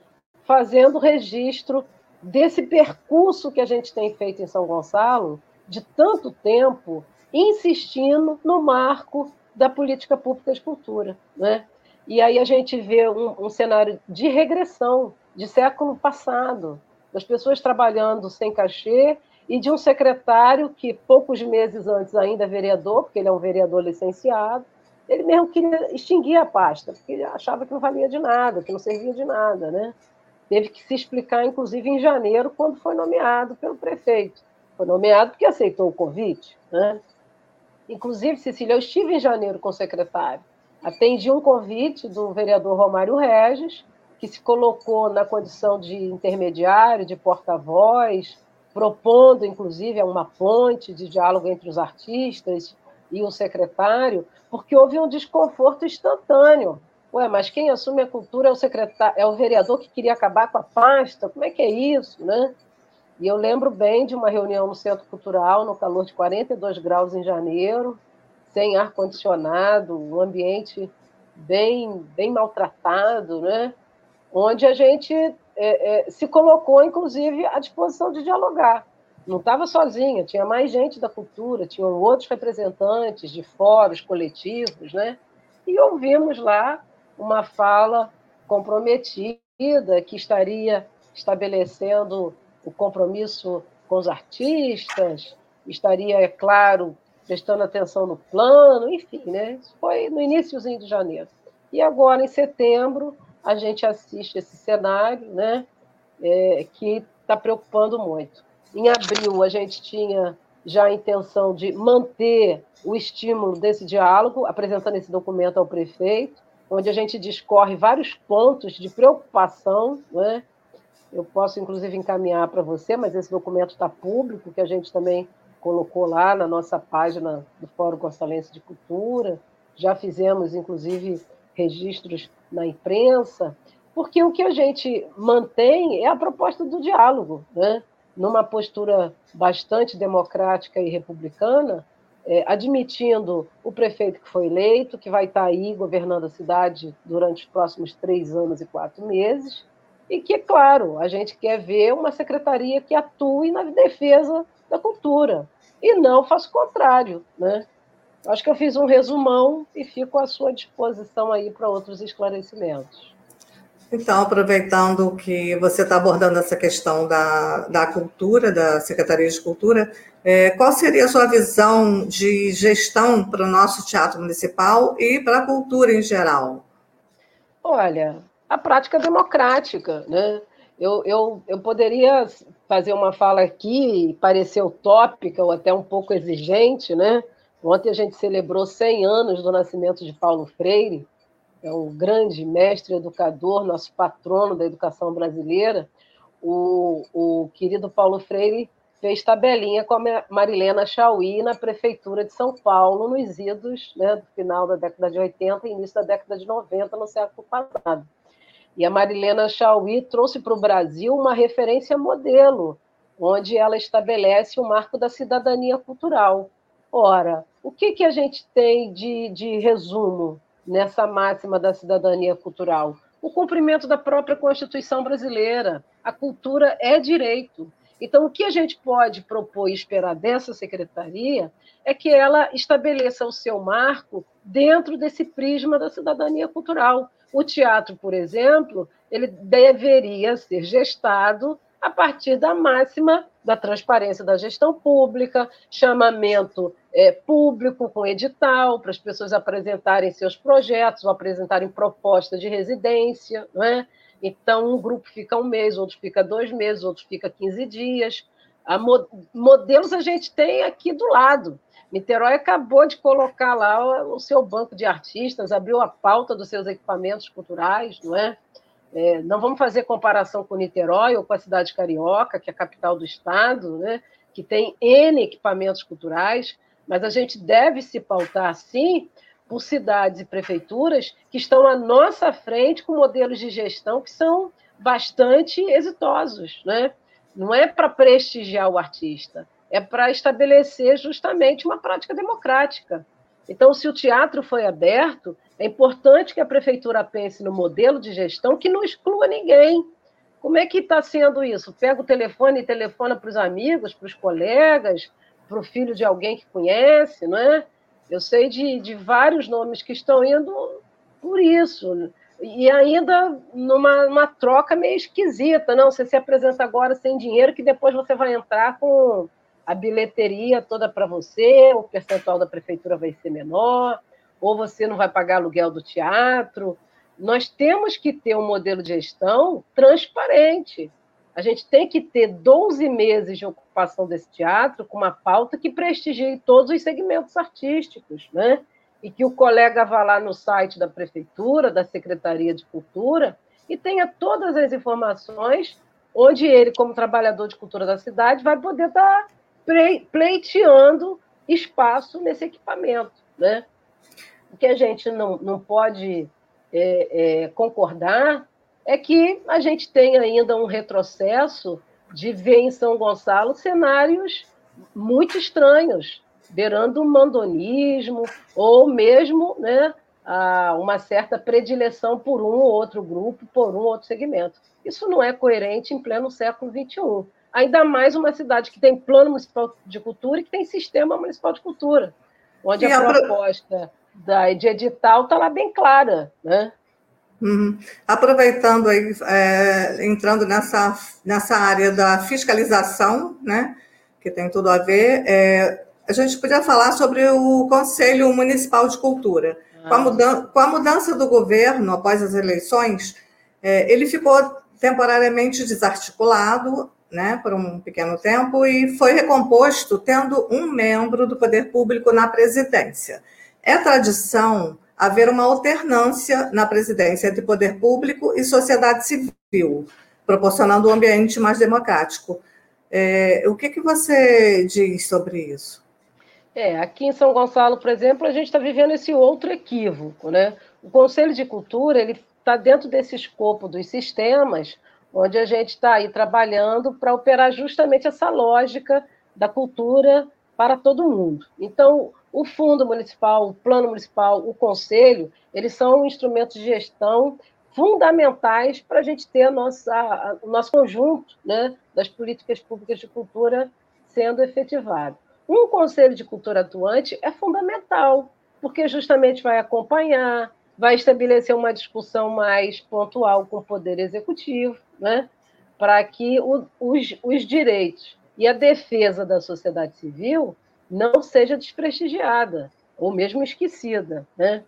fazendo registro desse percurso que a gente tem feito em São Gonçalo, de tanto tempo, insistindo no marco da política pública de cultura. Né? E aí a gente vê um, um cenário de regressão de século passado, das pessoas trabalhando sem cachê e de um secretário que, poucos meses antes, ainda é vereador, porque ele é um vereador licenciado, ele mesmo queria extinguir a pasta, porque achava que não valia de nada, que não servia de nada. Né? Teve que se explicar, inclusive, em janeiro, quando foi nomeado pelo prefeito. Foi nomeado porque aceitou o convite. Né? Inclusive, Cecília, eu estive em janeiro com o secretário. Atendi um convite do vereador Romário Regis, que se colocou na condição de intermediário, de porta-voz, propondo, inclusive, uma ponte de diálogo entre os artistas e o secretário, porque houve um desconforto instantâneo. Ué, mas quem assume a cultura é o secretário, é o vereador que queria acabar com a pasta. Como é que é isso, né? E eu lembro bem de uma reunião no Centro Cultural, no calor de 42 graus em janeiro, sem ar condicionado, um ambiente bem bem maltratado, né? Onde a gente é, é, se colocou, inclusive, à disposição de dialogar. Não estava sozinha, tinha mais gente da cultura, tinham outros representantes de fóruns coletivos, né? E ouvimos lá uma fala comprometida que estaria estabelecendo o compromisso com os artistas, estaria, é claro, prestando atenção no plano, enfim, né? Isso foi no iníciozinho de janeiro. E agora, em setembro, a gente assiste esse cenário, né, é, que está preocupando muito. Em abril, a gente tinha já a intenção de manter o estímulo desse diálogo, apresentando esse documento ao prefeito, onde a gente discorre vários pontos de preocupação. Né? Eu posso, inclusive, encaminhar para você, mas esse documento está público, que a gente também colocou lá na nossa página do Fórum Gonçalense de Cultura. Já fizemos, inclusive, registros na imprensa, porque o que a gente mantém é a proposta do diálogo, né? numa postura bastante democrática e republicana, é, admitindo o prefeito que foi eleito, que vai estar aí governando a cidade durante os próximos três anos e quatro meses, e que, é claro, a gente quer ver uma secretaria que atue na defesa da cultura, e não faça o contrário, né? Acho que eu fiz um resumão e fico à sua disposição aí para outros esclarecimentos. Então, aproveitando que você está abordando essa questão da, da cultura, da Secretaria de Cultura, é, qual seria a sua visão de gestão para o nosso teatro municipal e para a cultura em geral? Olha, a prática democrática, né? Eu, eu, eu poderia fazer uma fala aqui, parecer utópica ou até um pouco exigente, né? Ontem a gente celebrou 100 anos do nascimento de Paulo Freire, é um grande mestre educador, nosso patrono da educação brasileira. O, o querido Paulo Freire fez tabelinha com a Marilena Chauí na prefeitura de São Paulo, nos idos né, do final da década de 80 e início da década de 90, no século passado. E a Marilena Chauí trouxe para o Brasil uma referência modelo, onde ela estabelece o marco da cidadania cultural. Ora, o que, que a gente tem de, de resumo nessa máxima da cidadania cultural? O cumprimento da própria Constituição brasileira. A cultura é direito. Então, o que a gente pode propor e esperar dessa secretaria é que ela estabeleça o seu marco dentro desse prisma da cidadania cultural. O teatro, por exemplo, ele deveria ser gestado a partir da máxima da transparência da gestão pública, chamamento é, público com edital, para as pessoas apresentarem seus projetos ou apresentarem proposta de residência, é? Então, um grupo fica um mês, outro fica dois meses, outro fica 15 dias. A modelos a gente tem aqui do lado. Niterói acabou de colocar lá o seu banco de artistas, abriu a pauta dos seus equipamentos culturais, não é? É não vamos fazer comparação com Niterói ou com a cidade carioca, que é a capital do estado, né? que tem N equipamentos culturais, mas a gente deve se pautar, sim, por cidades e prefeituras que estão à nossa frente com modelos de gestão que são bastante exitosos. Né? Não é para prestigiar o artista, é para estabelecer justamente uma prática democrática. Então, se o teatro foi aberto, é importante que a prefeitura pense no modelo de gestão que não exclua ninguém. Como é que está sendo isso? Pega o telefone e telefona para os amigos, para os colegas, para o filho de alguém que conhece, não é? Eu sei de, de vários nomes que estão indo por isso. E ainda numa, troca meio esquisita. Não, você se apresenta agora sem dinheiro, que depois você vai entrar com a bilheteria toda para você, o percentual da prefeitura vai ser menor, ou você não vai pagar aluguel do teatro. Nós temos que ter um modelo de gestão transparente. A gente tem que ter 12 meses de ocupação desse teatro com uma pauta que prestigie todos os segmentos artísticos, né? E que o colega vá lá no site da prefeitura, da Secretaria de Cultura, e tenha todas as informações onde ele, como trabalhador de cultura da cidade, vai poder estar pleiteando espaço nesse equipamento, né? O que a gente não, não pode é, é, concordar é que a gente tem ainda um retrocesso de ver em São Gonçalo cenários muito estranhos, beirando um mandonismo, ou mesmo né, uma certa predileção por um ou outro grupo, por um ou outro segmento. Isso não é coerente em pleno século XXI. Ainda mais uma cidade que tem plano municipal de cultura e que tem sistema municipal de cultura, onde e a, a proposta da, de edital está lá bem clara, né? Uhum. Aproveitando aí, é, entrando nessa, nessa área da fiscalização, né, que tem tudo a ver, é, a gente podia falar sobre o Conselho Municipal de Cultura. Ah. Com, a mudança, com, a mudança, do governo após as eleições, é, ele ficou temporariamente desarticulado, né, por um pequeno tempo, e foi recomposto tendo um membro do poder público na presidência. É tradição haver uma alternância na presidência entre poder público e sociedade civil, proporcionando um ambiente mais democrático. É, o que, que você diz sobre isso? É, aqui em São Gonçalo, por exemplo, a gente está vivendo esse outro equívoco, né? O Conselho de Cultura ele está dentro desse escopo dos sistemas, onde a gente está aí trabalhando para operar justamente essa lógica da cultura para todo mundo. Então, o fundo municipal, o plano municipal, o conselho, eles são instrumentos de gestão fundamentais para a gente ter nossa, a, o nosso conjunto né, das políticas públicas de cultura sendo efetivado. Um conselho de cultura atuante é fundamental, porque justamente vai acompanhar, vai estabelecer uma discussão mais pontual com o Poder Executivo, né, para que o, os, os direitos e a defesa da sociedade civil não seja desprestigiada ou mesmo esquecida. Né?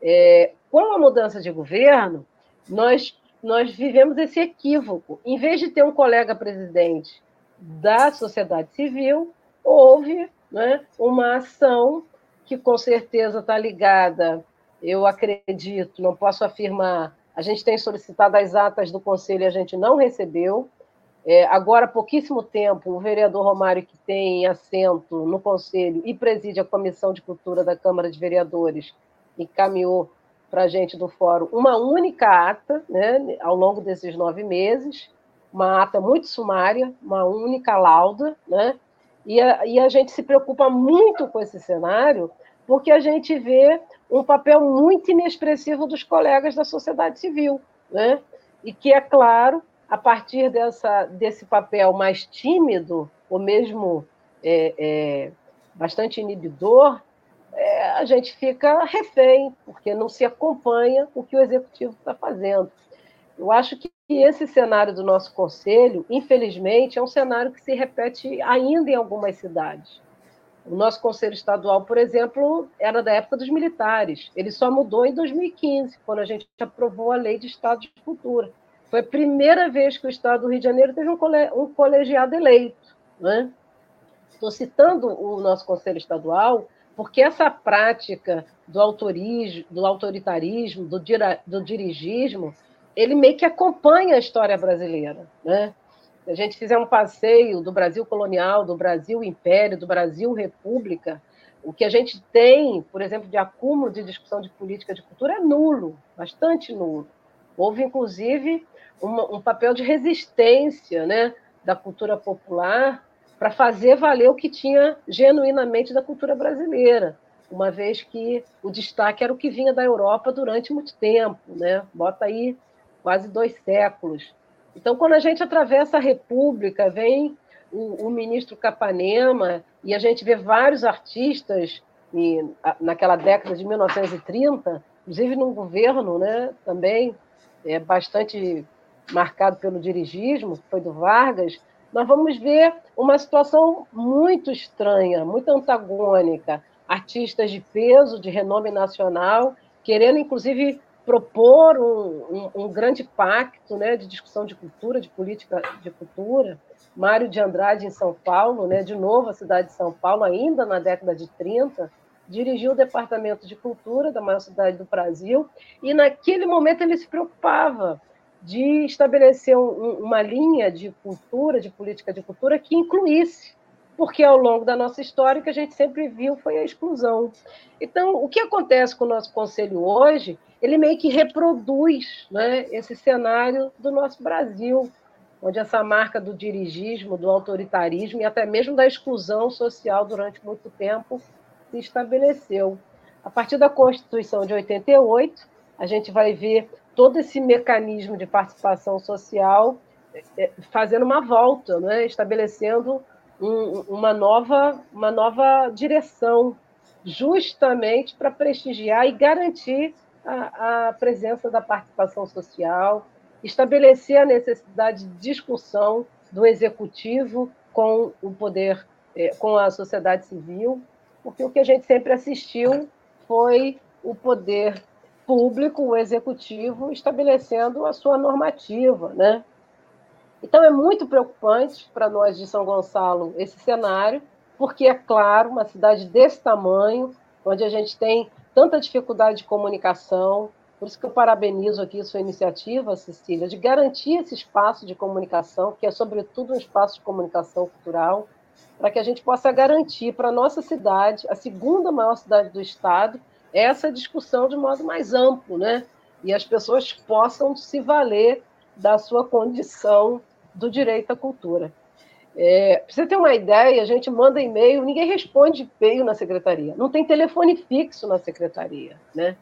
É, com a mudança de governo, nós, nós vivemos esse equívoco. Em vez de ter um colega presidente da sociedade civil, houve né, uma ação que com certeza está ligada, eu acredito, não posso afirmar, a gente tem solicitado as atas do conselho e a gente não recebeu, É, agora, há pouquíssimo tempo, o vereador Romário, que tem assento no Conselho e preside a Comissão de Cultura da Câmara de Vereadores, encaminhou para a gente do Fórum uma única ata, né, ao longo desses nove meses, uma ata muito sumária, uma única lauda, né, e a, e a gente se preocupa muito com esse cenário, porque a gente vê um papel muito inexpressivo dos colegas da sociedade civil, né, e que, é claro, a partir dessa, desse papel mais tímido, ou mesmo é, é, bastante inibidor, é, a gente fica refém, porque não se acompanha o que o executivo está fazendo. Eu acho que esse cenário do nosso conselho, infelizmente, é um cenário que se repete ainda em algumas cidades. O nosso conselho estadual, por exemplo, era da época dos militares. Ele só mudou em 2015, quando a gente aprovou a lei de Estado de Cultura. Foi a primeira vez que o Estado do Rio de Janeiro teve um colegiado eleito. Né? Estou citando o nosso conselho estadual porque essa prática do, autorismo, do autoritarismo, do, do dirigismo, ele meio que acompanha a história brasileira. Né? A gente fizer um passeio do Brasil colonial, do Brasil império, do Brasil república, o que a gente tem, por exemplo, de acúmulo de discussão de política de cultura é nulo, bastante nulo. Houve, inclusive, uma, um papel de resistência né, da cultura popular para fazer valer o que tinha genuinamente da cultura brasileira, uma vez que o destaque era o que vinha da Europa durante muito tempo, né? bota aí quase dois séculos. Então, quando a gente atravessa a República, vem o, o ministro Capanema e a gente vê vários artistas e, naquela década de 1930, inclusive num governo né, também é, bastante marcado pelo dirigismo, que foi do Vargas, nós vamos ver uma situação muito estranha, muito antagônica. Artistas de peso, de renome nacional, querendo, inclusive, propor um, um, um, grande pacto né, de discussão de cultura, de política de cultura. Mário de Andrade, em São Paulo, né, de novo a cidade de São Paulo, ainda na década de 30, dirigiu o departamento de cultura da maior cidade do Brasil, e naquele momento ele se preocupava de estabelecer um, uma linha de cultura, de política de cultura que incluísse, porque ao longo da nossa história o que a gente sempre viu foi a exclusão. Então, o que acontece com o nosso conselho hoje, ele meio que reproduz né, esse cenário do nosso Brasil, onde essa marca do dirigismo, do autoritarismo e até mesmo da exclusão social durante muito tempo se estabeleceu. A partir da Constituição de 88, a gente vai ver todo esse mecanismo de participação social é, fazendo uma volta, né? estabelecendo um, uma, nova, uma nova direção, justamente para prestigiar e garantir a, a presença da participação social, estabelecer a necessidade de discussão do executivo com o poder, é, com a sociedade civil, porque o que a gente sempre assistiu foi o poder público, o executivo, estabelecendo a sua normativa, né? Então é muito preocupante para nós de São Gonçalo esse cenário, porque é claro, uma cidade desse tamanho, onde a gente tem tanta dificuldade de comunicação, por isso que eu parabenizo aqui sua iniciativa, Cecília, de garantir esse espaço de comunicação, que é sobretudo um espaço de comunicação cultural, para que a gente possa garantir para a nossa cidade, a segunda maior cidade do estado, essa discussão de modo mais amplo, né? E as pessoas possam se valer da sua condição do direito à cultura. É, para você ter uma ideia, a gente manda e-mail, ninguém responde e-mail na secretaria, não tem telefone fixo na secretaria, né?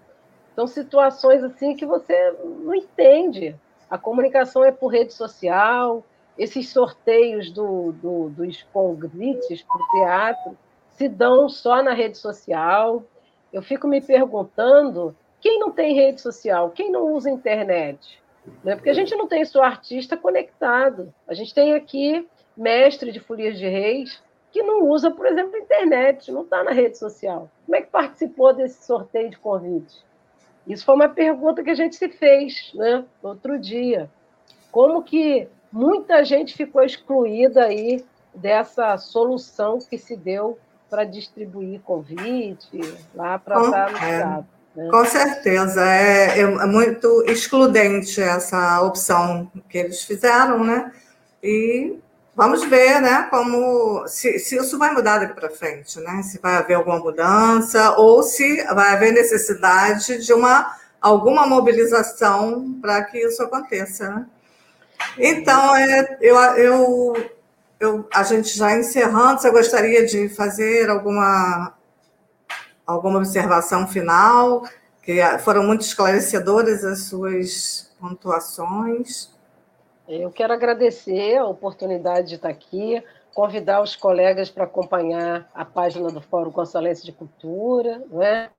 São situações assim que você não entende. A comunicação é por rede social, esses sorteios do, do, dos convites para o teatro se dão só na rede social, eu fico me perguntando quem não tem rede social, quem não usa internet? Né? Porque a gente não tem só artista conectado. A gente tem aqui mestre de folias de reis que não usa, por exemplo, a internet, não está na rede social. Como é que participou desse sorteio de convite? Isso foi uma pergunta que a gente se fez né, outro dia. Como que muita gente ficou excluída aí dessa solução que se deu para distribuir convite lá para estar no é, Estado. Com certeza, é, é, muito excludente essa opção que eles fizeram, né? E vamos ver, né, como se, se isso vai mudar daqui para frente, né? Se vai haver alguma mudança ou se vai haver necessidade de uma alguma mobilização para que isso aconteça, né? Então, é, eu, eu, eu, a gente já encerrando, você gostaria de fazer alguma, alguma observação final? Que foram muito esclarecedoras as suas pontuações. Eu quero agradecer a oportunidade de estar aqui, convidar os colegas para acompanhar a página do Fórum Consolense de Cultura. Né?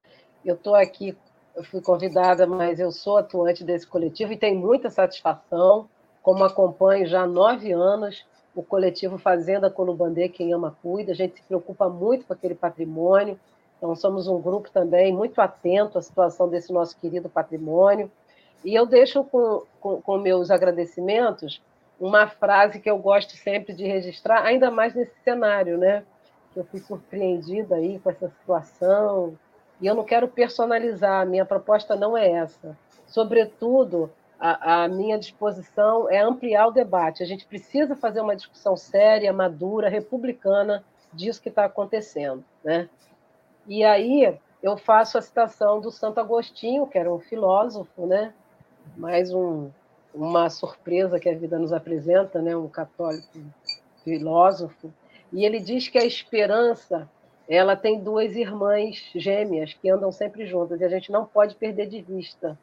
Eu estou aqui, eu fui convidada, mas eu sou atuante desse coletivo e tenho muita satisfação, como acompanho já há nove anos o coletivo Fazenda Colubandê, Quem Ama Cuida. A gente se preocupa muito com aquele patrimônio, então somos um grupo também muito atento à situação desse nosso querido patrimônio. E eu deixo com, com, com meus agradecimentos uma frase que eu gosto sempre de registrar, ainda mais nesse cenário, né? Que eu fui surpreendida aí com essa situação. E eu não quero personalizar, a minha proposta não é essa. Sobretudo, a, a, minha disposição é ampliar o debate. A gente precisa fazer uma discussão séria, madura, republicana disso que está acontecendo. Né? E aí eu faço a citação do Santo Agostinho, que era um filósofo, né? mais um, uma surpresa que a vida nos apresenta, né? um católico filósofo, e ele diz que a esperança ela tem duas irmãs gêmeas que andam sempre juntas, e a gente não pode perder de vista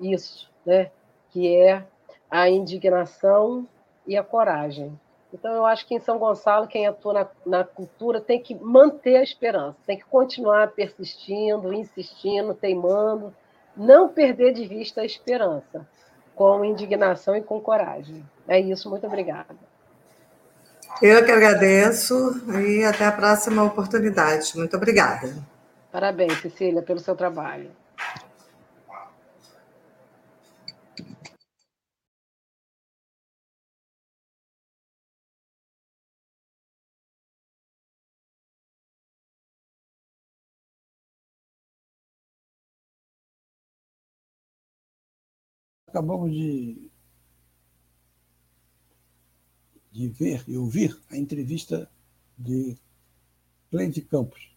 isso, né? que é a indignação e a coragem. Então, eu acho que em São Gonçalo, quem atua na, na, cultura tem que manter a esperança, tem que continuar persistindo, insistindo, teimando, não perder de vista a esperança, com indignação e com coragem. É isso, muito obrigada. Eu que agradeço e até a próxima oportunidade. Muito obrigada. Parabéns, Cecília, pelo seu trabalho. Acabamos de, de ver e ouvir a entrevista de Cleide Campos.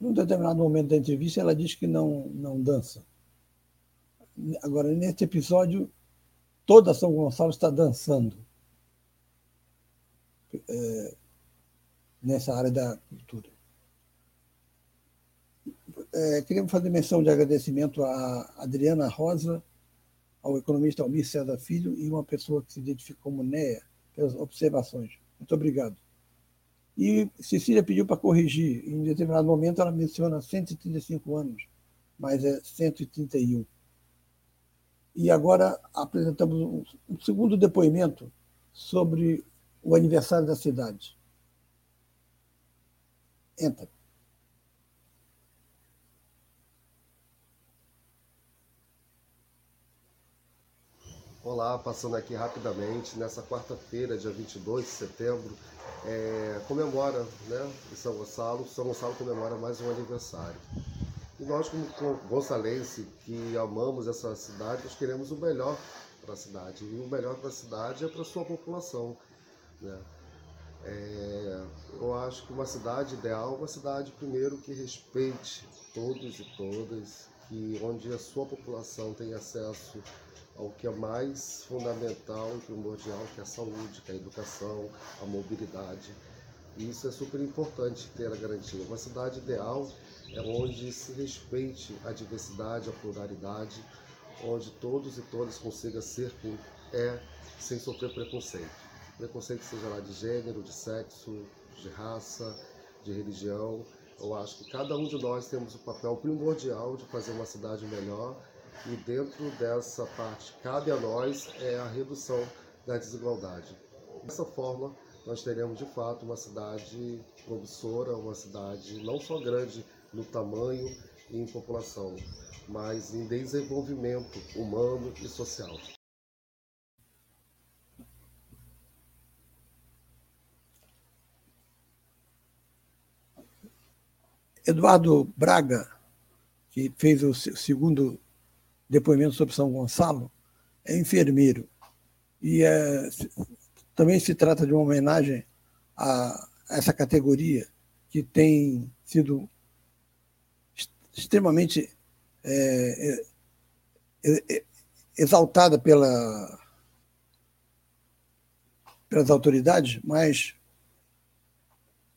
Num determinado momento da entrevista, ela diz que não, não dança. Agora, nesse episódio, toda São Gonçalo está dançando é, nessa área da cultura. É, queríamos fazer menção de agradecimento a Adriana Rosa, ao economista Almir César Filho e uma pessoa que se identifica como NEA, pelas observações. Muito obrigado. E Cecília pediu para corrigir. Em determinado momento, ela menciona 135 anos, mas é 131. E agora apresentamos um segundo depoimento sobre o aniversário da cidade. Entra. Olá, passando aqui rapidamente, nessa quarta-feira, dia 22 de setembro, é, comemora, né, em São Gonçalo, São Gonçalo comemora mais um aniversário. E nós, como gonçalense, que amamos essa cidade, nós queremos o melhor para a cidade. E o melhor para a cidade é para sua população. Né? É, eu acho que uma cidade ideal, uma cidade, primeiro, que respeite todos e todas, que onde a sua população tem acesso ao que é mais fundamental e primordial, que é a saúde, que é a educação, a mobilidade. E isso é super importante ter a garantia. Uma cidade ideal é onde se respeite a diversidade, a pluralidade, onde todos e todas consigam ser quem é sem sofrer preconceito. Preconceito seja lá de gênero, de sexo, de raça, de religião. Eu acho que cada um de nós temos o papel primordial de fazer uma cidade melhor e dentro dessa parte cabe a nós é a redução da desigualdade. Dessa forma, nós teremos de fato uma cidade promissora, uma cidade não só grande no tamanho e em população, mas em desenvolvimento humano e social. Eduardo Braga, que fez o segundo depoimento sobre São Gonçalo, é enfermeiro. E é, também se trata de uma homenagem a essa categoria que tem sido extremamente é, é, é, exaltada pela, pelas autoridades, mas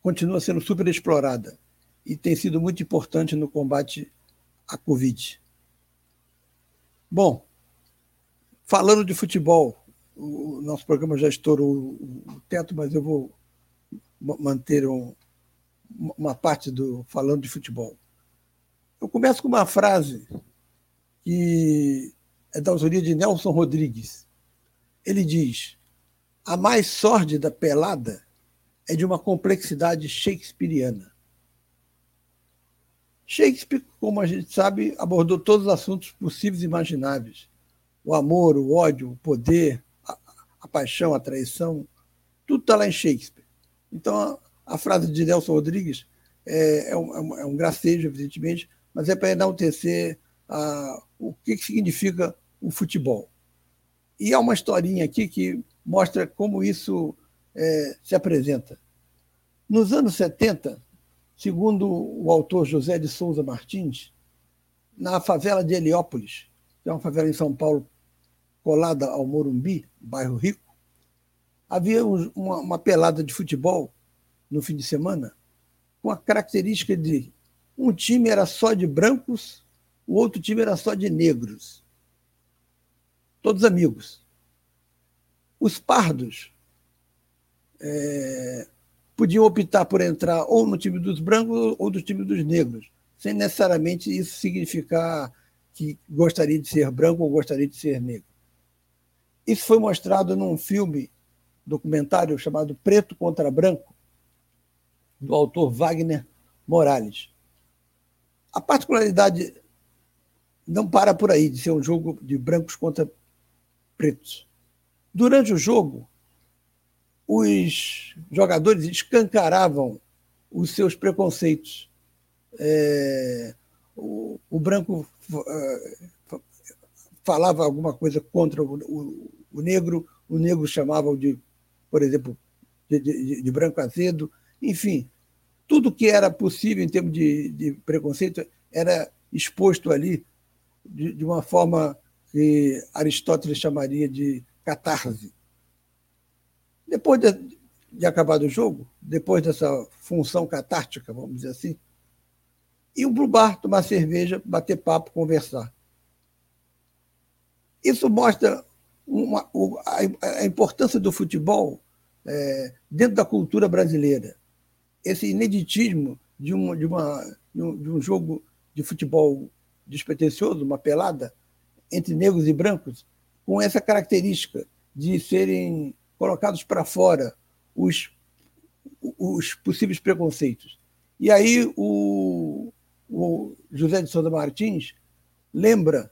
continua sendo super explorada e tem sido muito importante no combate à Covid. Bom, falando de futebol, o nosso programa já estourou o teto, mas eu vou manter um, uma parte do falando de futebol. Eu começo com uma frase que é da autoria de Nelson Rodrigues. Ele diz: A mais sórdida pelada é de uma complexidade shakespeariana. Shakespeare, como a gente sabe, abordou todos os assuntos possíveis e imagináveis: o amor, o ódio, o poder, a, a paixão, a traição, tudo está lá em Shakespeare. Então, a, a frase de Nelson Rodrigues é, é, um, é um gracejo, evidentemente, mas é para enaltecer a, o que, que significa o futebol. E há uma historinha aqui que mostra como isso é, se apresenta. Nos anos 70, segundo o autor José de Souza Martins, na favela de Heliópolis, que é uma favela em São Paulo colada ao Morumbi, bairro rico, havia uma, uma pelada de futebol no fim de semana com a característica de um time era só de brancos, o outro time era só de negros. Todos amigos. Os pardos é, podiam optar por entrar ou no time dos brancos ou no time dos negros, sem necessariamente isso significar que gostaria de ser branco ou gostaria de ser negro. Isso foi mostrado num filme documentário chamado Preto contra Branco, do autor Wagner Morales. A particularidade não para por aí de ser um jogo de brancos contra pretos. Durante o jogo, os jogadores escancaravam os seus preconceitos. É, o, o, branco uh, falava alguma coisa contra o, o, o, negro, o negro chamava de, por exemplo, de, de, de branco azedo, enfim, tudo que era possível em termos de, de preconceito era exposto ali de, de, uma forma que Aristóteles chamaria de catarse. Depois de, de acabar o jogo, depois dessa função catártica, vamos dizer assim, iam para o bar tomar cerveja, bater papo, conversar. Isso mostra uma, a, importância do futebol é, dentro da cultura brasileira esse ineditismo de, uma, de, uma, de, um, de um jogo de futebol despretensioso, uma pelada, entre negros e brancos, com essa característica de serem colocados para fora os, os possíveis preconceitos. E aí o, o José de Souza Martins lembra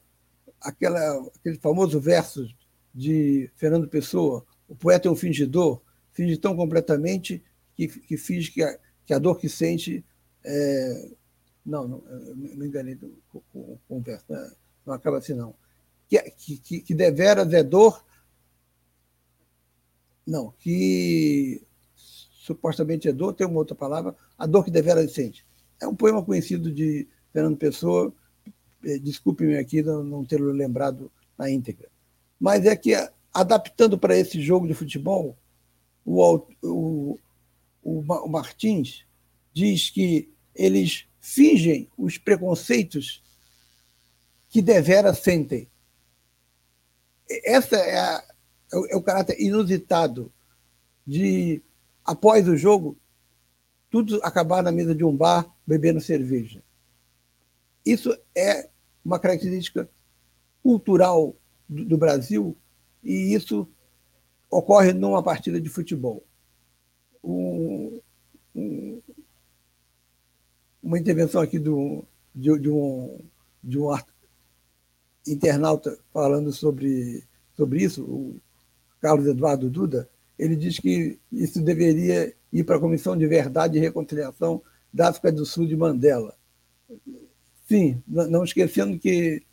aquela, aquele famoso verso de Fernando Pessoa, o poeta é um fingidor, finge tão completamente que, que finge que a, que a dor que sente. É... Não, não, me enganei com, o verso, né? não acaba assim, não. Que, que, que deveras é dor. Não, que supostamente é dor, tem uma outra palavra, a dor que deveras sente. É um poema conhecido de Fernando Pessoa, é, desculpe-me aqui não, não tê-lo lembrado na íntegra. Mas é que, adaptando para esse jogo de futebol, o, o, o Martins diz que eles fingem os preconceitos que devera sentem. Essa é, a, é, o caráter inusitado de, após o jogo, tudo acabar na mesa de um bar bebendo cerveja. Isso é uma característica cultural do, do Brasil e isso ocorre numa partida de futebol um, um, uma intervenção aqui do, de, de, um, de um internauta falando sobre, sobre isso, o Carlos Eduardo Duda, ele diz que isso deveria ir para a Comissão de Verdade e Reconciliação da África do Sul de Mandela. Sim, não esquecendo que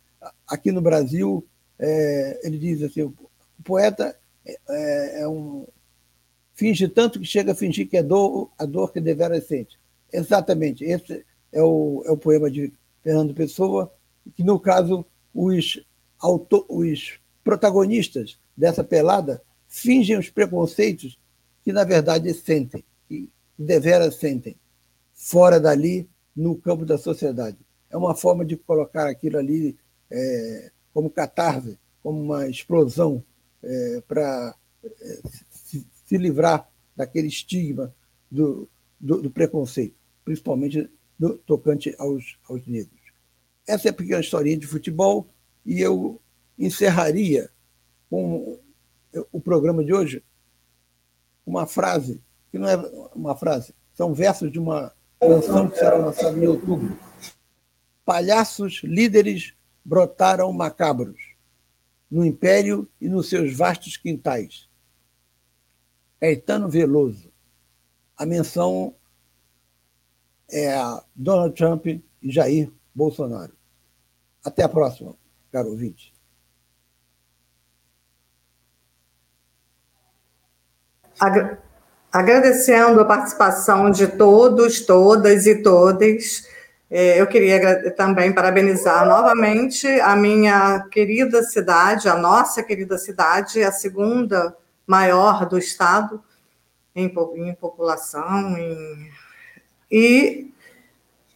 aqui no Brasil, é, ele diz assim, o poeta é, é um, finge tanto que chega a fingir que é dor, a dor que devera sente. Exatamente, esse é o, é o poema de Fernando Pessoa, que no caso os, os protagonistas dessa pelada fingem os preconceitos que na verdade sentem, e devera sentem, fora dali, no campo da sociedade. É uma forma de colocar aquilo ali é, como catarse, como uma explosão é, para é, se, se, livrar daquele estigma do, do, do preconceito, principalmente do, tocante aos, aos negros. Essa é a pequena historinha de futebol e eu encerraria com o programa de hoje uma frase, que não é uma frase, são versos de uma canção que será lançada em outubro. Palhaços líderes brotaram macabros no império e nos seus vastos quintais. Caetano Veloso. A menção é a Donald Trump e Jair Bolsonaro. Até a próxima, caro ouvinte. Agradecendo a participação de todos, todas e todas. É, eu queria também parabenizar novamente a minha querida cidade, a nossa querida cidade, a segunda maior do estado em, em população, em, e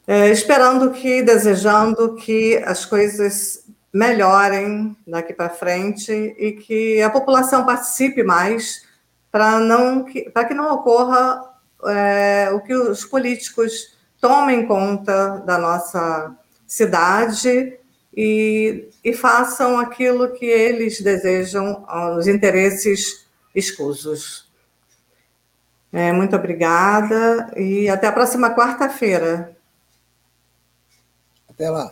é, esperando que, desejando que as coisas melhorem daqui para frente e que a população participe mais para não para que não ocorra é, o que os políticos tomem conta da nossa cidade e, e façam aquilo que eles desejam, os interesses escusos. É, muito obrigada e até a próxima quarta-feira. Até lá.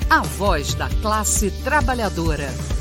a voz da classe trabalhadora.